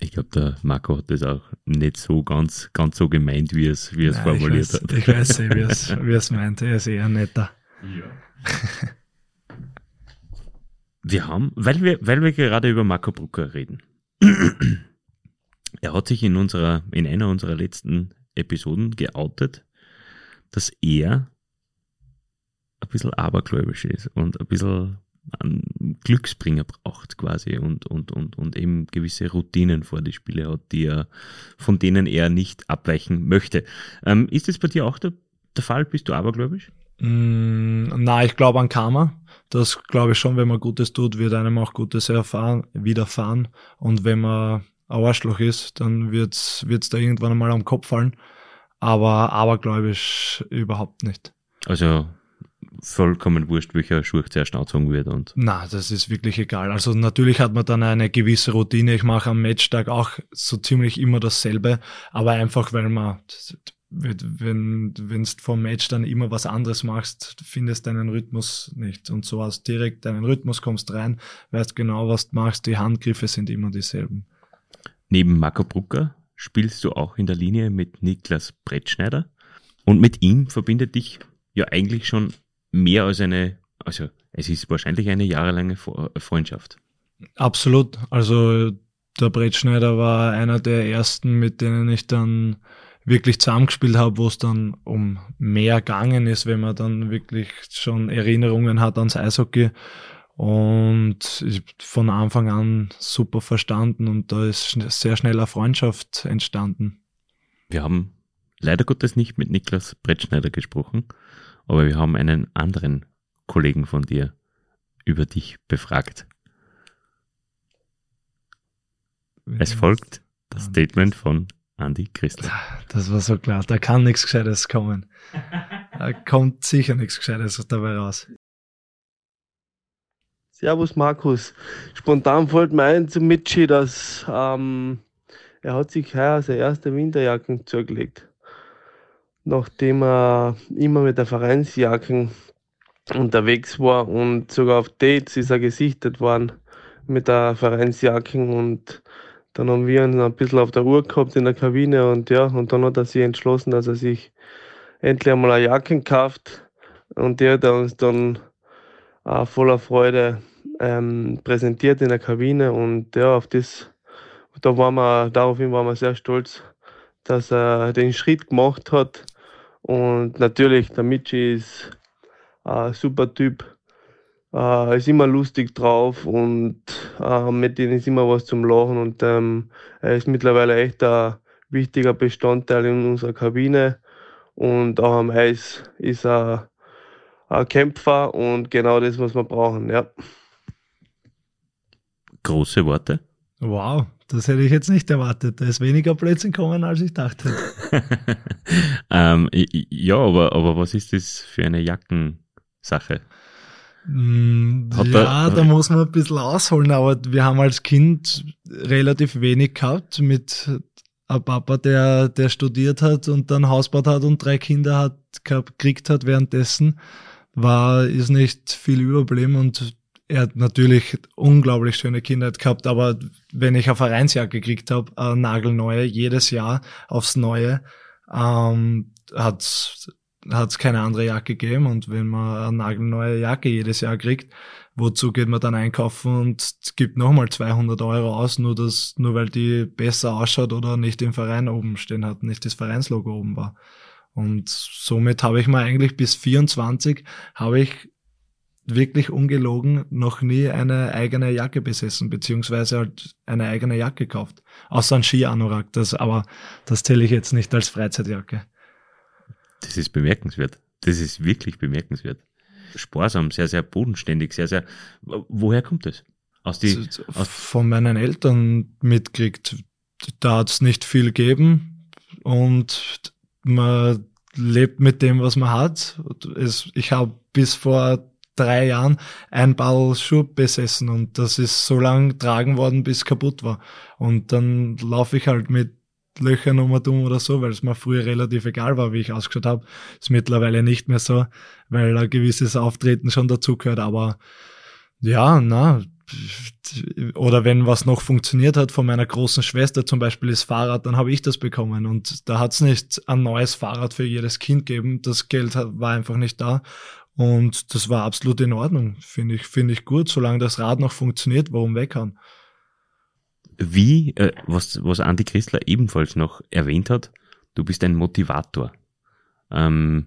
Ich glaube, der Marco hat das auch nicht so ganz, ganz so gemeint, wie es, wie es Nein, formuliert ich weiß, hat. Ich weiß eh, wie es, wie es meint. Er ist eher netter. Ja. wir haben, weil wir, weil wir gerade über Marco Brucker reden. Er hat sich in unserer, in einer unserer letzten Episoden geoutet, dass er ein bisschen abergläubisch ist und ein bisschen einen Glücksbringer braucht quasi und, und, und, und eben gewisse Routinen vor die Spiele hat, die er, von denen er nicht abweichen möchte. Ähm, ist das bei dir auch der, der Fall? Bist du abergläubisch? Mm, na, ich glaube an Karma. Das glaube ich schon, wenn man Gutes tut, wird einem auch Gutes erfahren, widerfahren. Und wenn man ein Arschloch ist, dann wird's wird's da irgendwann einmal am Kopf fallen. Aber abergläubisch überhaupt nicht. Also vollkommen wurscht, welcher Schuh zuerst angezogen wird. Und Na, das ist wirklich egal. Also natürlich hat man dann eine gewisse Routine. Ich mache am Matchtag auch so ziemlich immer dasselbe, aber einfach, weil man, wenn wenn du vom Match dann immer was anderes machst, findest deinen Rhythmus nicht. Und so hast direkt deinen Rhythmus, kommst rein, weißt genau, was du machst, die Handgriffe sind immer dieselben. Neben Marco Brucker spielst du auch in der Linie mit Niklas Brettschneider. Und mit ihm verbindet dich ja eigentlich schon mehr als eine, also es ist wahrscheinlich eine jahrelange Freundschaft. Absolut. Also der Brettschneider war einer der ersten, mit denen ich dann wirklich zusammengespielt habe, wo es dann um mehr gegangen ist, wenn man dann wirklich schon Erinnerungen hat ans Eishockey. Und ich von Anfang an super verstanden und da ist sehr schnell eine Freundschaft entstanden. Wir haben leider Gottes nicht mit Niklas Brettschneider gesprochen. Aber wir haben einen anderen Kollegen von dir über dich befragt. Es folgt das Statement von Andy Christel. Das war so klar, da kann nichts Gescheites kommen. Da kommt sicher nichts Gescheites dabei raus. Servus Markus. Spontan fällt mir ein zu Mitschi, dass ähm, er hat sich heuer seine erste Winterjacken zugelegt nachdem er immer mit der Vereinsjacke unterwegs war und sogar auf Dates ist er gesichtet worden mit der Vereinsjacke und dann haben wir uns ein bisschen auf der Uhr gehabt in der Kabine und ja, und dann hat er sich entschlossen, dass er sich endlich einmal eine Jacke kauft und der hat uns dann äh, voller Freude ähm, präsentiert in der Kabine und ja, auf das, da waren wir, daraufhin waren wir sehr stolz, dass er den Schritt gemacht hat. Und natürlich, der Michi ist ein super Typ, äh, ist immer lustig drauf und äh, mit dem ist immer was zum Lachen. Und ähm, er ist mittlerweile echt ein wichtiger Bestandteil in unserer Kabine. Und auch am Eis ist er ein Kämpfer und genau das, was wir brauchen. Ja. Große Worte. Wow, das hätte ich jetzt nicht erwartet. Da ist weniger Blödsinn kommen, als ich dachte. ähm, ja, aber, aber was ist das für eine Jackensache? Mm, ja, da muss man ein bisschen ausholen, aber wir haben als Kind relativ wenig gehabt mit einem Papa, der, der studiert hat und dann Hausbau hat und drei Kinder hat, gekriegt hat währenddessen, war, ist nicht viel überblieben und er hat natürlich unglaublich schöne Kindheit gehabt, aber wenn ich eine Vereinsjacke gekriegt habe, eine nagelneue, jedes Jahr aufs Neue, ähm, hat es keine andere Jacke gegeben und wenn man eine nagelneue Jacke jedes Jahr kriegt, wozu geht man dann einkaufen und gibt nochmal 200 Euro aus, nur das, nur weil die besser ausschaut oder nicht im Verein oben stehen hat, nicht das Vereinslogo oben war. Und somit habe ich mir eigentlich bis 24 habe ich wirklich ungelogen noch nie eine eigene Jacke besessen, beziehungsweise halt eine eigene Jacke gekauft. Außer ein Ski-Anorak, das, aber das zähle ich jetzt nicht als Freizeitjacke. Das ist bemerkenswert. Das ist wirklich bemerkenswert. Sparsam, sehr, sehr bodenständig, sehr, sehr. Woher kommt das? Aus die, aus Von meinen Eltern mitkriegt. Da hat es nicht viel gegeben und man lebt mit dem, was man hat. Es, ich habe bis vor drei Jahren ein Ball Schuhe besessen und das ist so lang tragen worden, bis kaputt war. Und dann laufe ich halt mit Löchern um und um oder so, weil es mir früher relativ egal war, wie ich ausgeschaut habe. Ist mittlerweile nicht mehr so, weil ein gewisses Auftreten schon dazugehört. Aber ja, na, oder wenn was noch funktioniert hat von meiner großen Schwester, zum Beispiel das Fahrrad, dann habe ich das bekommen. Und da hat es nicht ein neues Fahrrad für jedes Kind gegeben. Das Geld war einfach nicht da. Und das war absolut in Ordnung, finde ich, finde ich gut, solange das Rad noch funktioniert, warum weckern? Wie, äh, was, was Andi Christler ebenfalls noch erwähnt hat, du bist ein Motivator. Ähm,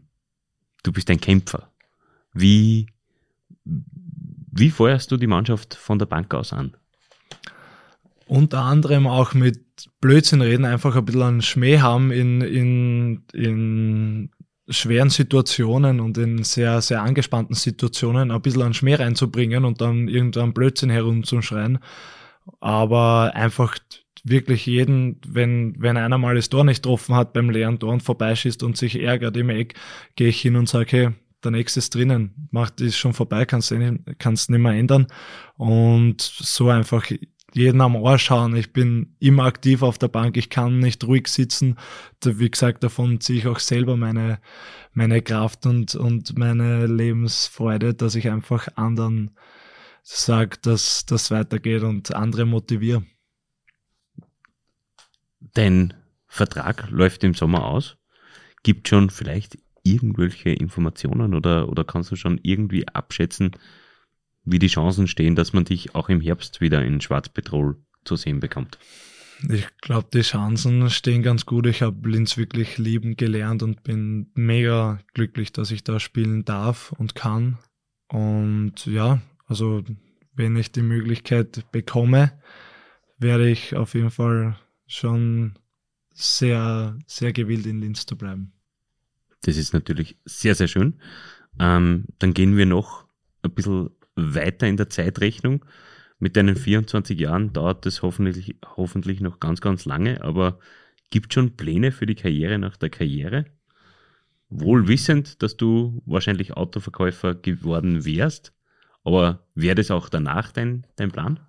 du bist ein Kämpfer. Wie, wie feuerst du die Mannschaft von der Bank aus an? Unter anderem auch mit Blödsinn reden, einfach ein bisschen einen Schmäh haben in, in, in schweren Situationen und in sehr, sehr angespannten Situationen ein bisschen einen Schmäh reinzubringen und dann irgendeinen Blödsinn herumzuschreien. Aber einfach wirklich jeden, wenn, wenn einer mal das Tor nicht getroffen hat beim leeren Tor und vorbeischießt und sich ärgert im Eck, gehe ich hin und sage, hey, der nächste ist drinnen, macht ist schon vorbei, kannst kannst nicht mehr ändern. Und so einfach jeden am Ohr schauen. Ich bin immer aktiv auf der Bank, ich kann nicht ruhig sitzen. Wie gesagt, davon ziehe ich auch selber meine, meine Kraft und, und meine Lebensfreude, dass ich einfach anderen sage, dass das weitergeht und andere motiviere. Dein Vertrag läuft im Sommer aus. Gibt schon vielleicht irgendwelche Informationen oder, oder kannst du schon irgendwie abschätzen, wie die Chancen stehen, dass man dich auch im Herbst wieder in Schwarzpetrol zu sehen bekommt? Ich glaube, die Chancen stehen ganz gut. Ich habe Linz wirklich lieben gelernt und bin mega glücklich, dass ich da spielen darf und kann. Und ja, also wenn ich die Möglichkeit bekomme, werde ich auf jeden Fall schon sehr, sehr gewillt in Linz zu bleiben. Das ist natürlich sehr, sehr schön. Ähm, dann gehen wir noch ein bisschen weiter in der Zeitrechnung. Mit deinen 24 Jahren dauert das hoffentlich, hoffentlich noch ganz, ganz lange, aber gibt schon Pläne für die Karriere nach der Karriere? Wohl wissend, dass du wahrscheinlich Autoverkäufer geworden wärst, aber wäre das auch danach dein, dein Plan?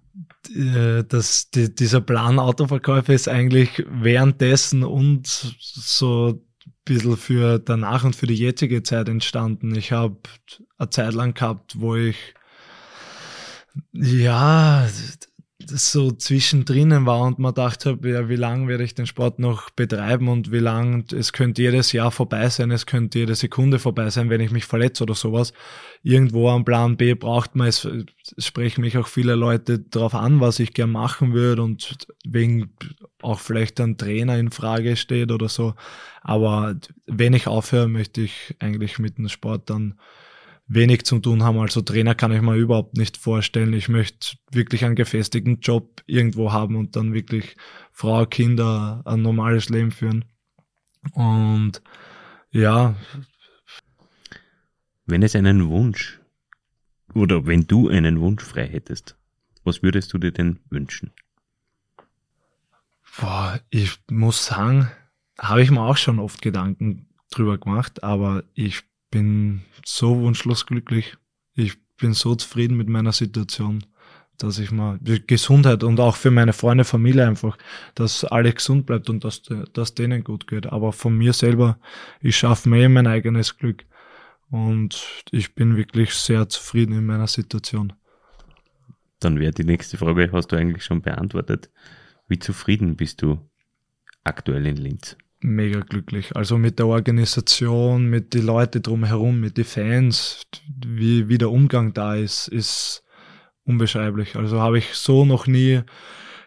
Äh, das, die, dieser Plan Autoverkäufer ist eigentlich währenddessen und so ein bisschen für danach und für die jetzige Zeit entstanden. Ich habe eine Zeit lang gehabt, wo ich ja, das so zwischendrin war und man dachte, ja, wie lange werde ich den Sport noch betreiben und wie lange, es könnte jedes Jahr vorbei sein, es könnte jede Sekunde vorbei sein, wenn ich mich verletze oder sowas. Irgendwo am Plan B braucht man es, es sprechen mich auch viele Leute darauf an, was ich gern machen würde und wegen auch vielleicht ein Trainer in Frage steht oder so. Aber wenn ich aufhöre, möchte ich eigentlich mit dem Sport dann wenig zu tun haben. Also Trainer kann ich mir überhaupt nicht vorstellen. Ich möchte wirklich einen gefestigten Job irgendwo haben und dann wirklich Frau, Kinder, ein normales Leben führen. Und ja. Wenn es einen Wunsch oder wenn du einen Wunsch frei hättest, Was würdest du dir denn wünschen? Boah, ich muss sagen, habe ich mir auch schon oft Gedanken drüber gemacht, aber ich bin so wunschlos glücklich. Ich bin so zufrieden mit meiner Situation, dass ich mal Gesundheit und auch für meine Freunde, Familie einfach, dass alles gesund bleibt und dass, dass denen gut geht. Aber von mir selber, ich schaffe mir mein eigenes Glück und ich bin wirklich sehr zufrieden in meiner Situation. Dann wäre die nächste Frage, hast du eigentlich schon beantwortet. Wie zufrieden bist du aktuell in Linz? Mega glücklich. Also mit der Organisation, mit den Leuten drumherum, mit den Fans, wie, wie der Umgang da ist, ist unbeschreiblich. Also habe ich so noch nie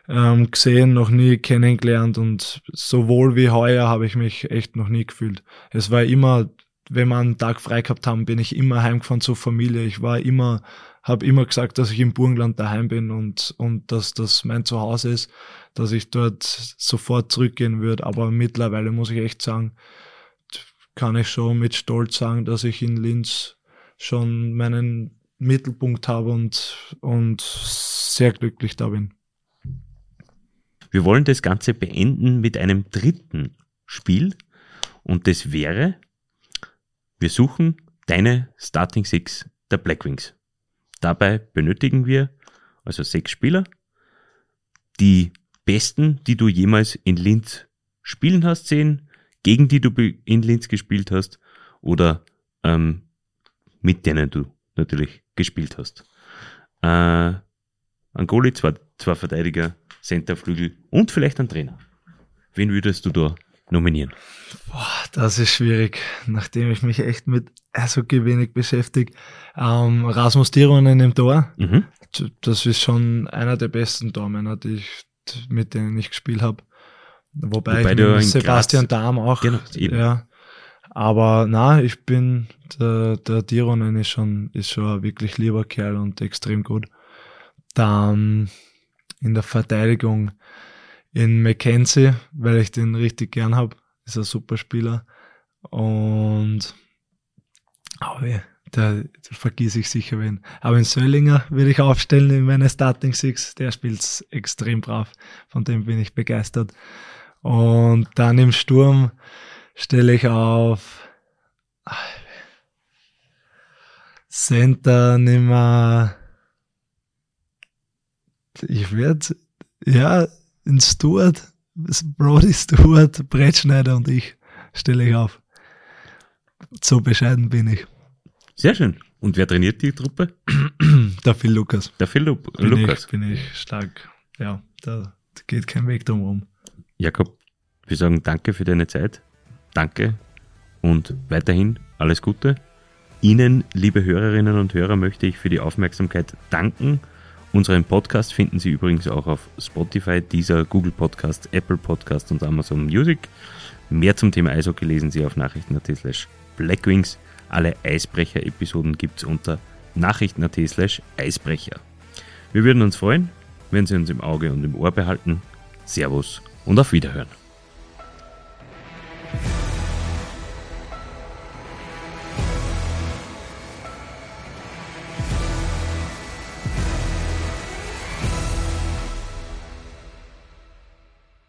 ähm, gesehen, noch nie kennengelernt und sowohl wie heuer habe ich mich echt noch nie gefühlt. Es war immer, wenn wir einen Tag frei gehabt haben, bin ich immer heimgefahren zur Familie. Ich war immer habe immer gesagt, dass ich im Burgenland daheim bin und, und dass das mein Zuhause ist, dass ich dort sofort zurückgehen würde. Aber mittlerweile muss ich echt sagen, kann ich schon mit Stolz sagen, dass ich in Linz schon meinen Mittelpunkt habe und, und sehr glücklich da bin. Wir wollen das Ganze beenden mit einem dritten Spiel und das wäre, wir suchen deine Starting Six der Blackwings. Dabei benötigen wir also sechs Spieler, die besten, die du jemals in Linz spielen hast sehen, gegen die du in Linz gespielt hast oder ähm, mit denen du natürlich gespielt hast. Äh, ein Goalie, zwei, zwei Verteidiger, Centerflügel und vielleicht ein Trainer. Wen würdest du da nominieren? Boah, das ist schwierig, nachdem ich mich echt mit Eishockey wenig beschäftige. Ähm, Rasmus Tironen im Tor, mhm. das ist schon einer der besten Tormänner, die ich, mit denen ich gespielt habe. Wobei, Wobei ich Sebastian Graz, Dahm auch, genau, ja. Aber na, ich bin, der, der Tironen ist schon, ist schon ein wirklich lieber Kerl und extrem gut. Dann in der Verteidigung in McKenzie, weil ich den richtig gern habe. Ist ein super Spieler. Und aber da, da vergieße ich sicher wen. Aber in Söllinger würde ich aufstellen in meine Starting Six. Der spielt extrem brav. Von dem bin ich begeistert. Und dann im Sturm stelle ich auf Center nimmer. Ich werde, ja, in Stuart, Brody Stuart, Brettschneider und ich stelle ich auf. So bescheiden bin ich. Sehr schön. Und wer trainiert die Truppe? Der Phil Lukas. Der Phil Lu bin Lukas. Ich, bin ich stark. Ja, da geht kein Weg drum rum. Jakob, wir sagen danke für deine Zeit. Danke und weiterhin alles Gute. Ihnen, liebe Hörerinnen und Hörer, möchte ich für die Aufmerksamkeit danken. Unseren Podcast finden Sie übrigens auch auf Spotify, dieser Google Podcast, Apple Podcast und Amazon Music. Mehr zum Thema Eishockey lesen Sie auf nachrichten.at slash blackwings. Alle Eisbrecher-Episoden gibt es unter nachrichten.at slash Eisbrecher. Wir würden uns freuen, wenn Sie uns im Auge und im Ohr behalten. Servus und auf Wiederhören.